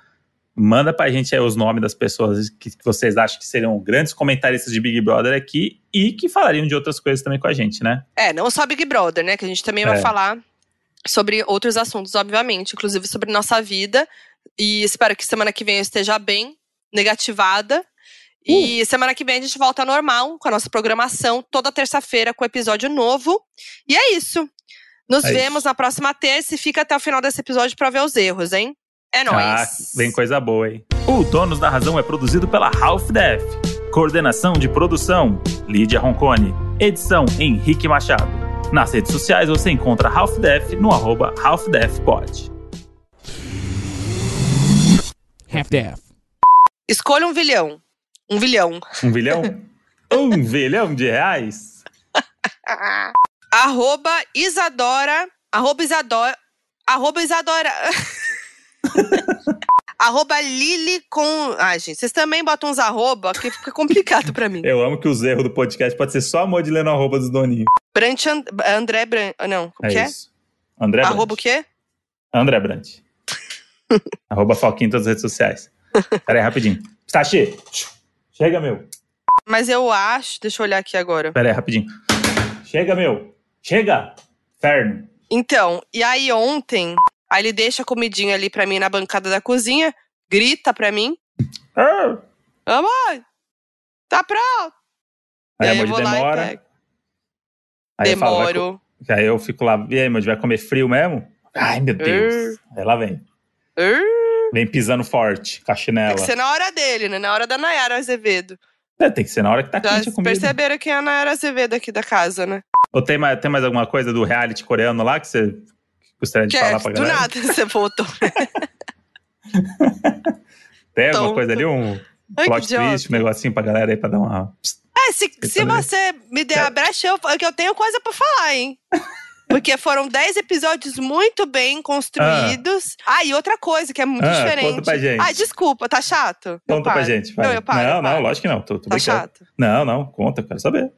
manda pra gente aí os nomes das pessoas que vocês acham que seriam grandes comentaristas de Big Brother aqui e que falariam de outras coisas também com a gente, né? É, não só Big Brother, né? Que a gente também É. vai falar sobre outros assuntos, obviamente, inclusive sobre nossa vida. E espero que semana que vem eu esteja bem, negativada. Uh. E semana que vem a gente volta normal com a nossa programação, toda terça-feira com episódio novo. E é isso. Nos É vemos isso. na próxima terça e fica até o final desse episódio pra ver os erros, hein? É Ah, nóis. vem coisa boa, hein? O Donos da Razão é produzido pela Half Def. Coordenação de produção, Lídia Roncone. Edição, Henrique Machado. Nas redes sociais você encontra Half Def no arroba HalfDefPod. Half-Death. Escolha um vilhão. Um vilhão. Um bilhão? um bilhão de reais? arroba Isadora. Arroba Isadora. Arroba Isadora. arroba Lili com. Ai, gente, vocês também botam uns arroba, que fica complicado pra mim. Eu amo que os erros do podcast pode ser só a de ler no arroba dos doninhos. Brant And- André Brant. Não, o É que é? isso. André Arroba o Brant. quê? André Brant. arroba Falquinho em todas as redes sociais. Pera aí, rapidinho. Pistache, chega, meu. Mas eu acho. Deixa eu olhar aqui agora. Pera aí, rapidinho. Chega, meu. Chega. Ferno. Então, e aí ontem, aí ele deixa a comidinha ali pra mim na bancada da cozinha, grita pra mim. Ah. Amor, tá pronto. Aí E a eu Moji vou lá e demora. Aí eu falo, Demoro. Aí eu fico lá, e aí, Moji, vai comer frio mesmo? Ai, meu Deus. Aí lá vem. Uh, Vem pisando forte, com a Tem que ser na hora dele, né? Na hora da Nayara Azevedo. É, tem que ser na hora que tá Já quente a comida. perceberam quem é a Nayara Azevedo aqui da casa, né? Ou tem mais, tem mais alguma coisa do reality coreano lá que você gostaria de é, falar pra do galera? nada você voltou. Tem alguma Tonto. coisa ali? Um Ai, plot twist, um negocinho pra galera aí pra dar uma. É, se, se você me der a brecha, eu, é que eu tenho coisa pra falar, hein? Porque foram 10 episódios muito bem construídos. Ah, e outra coisa que é muito Ah, diferente. conta pra gente. Ai, desculpa, tá chato? Conta pra gente. vai. Não, eu paro. não, não, lógico que não. Tô, tô Tá brincando. chato. Não, não, conta, eu quero saber.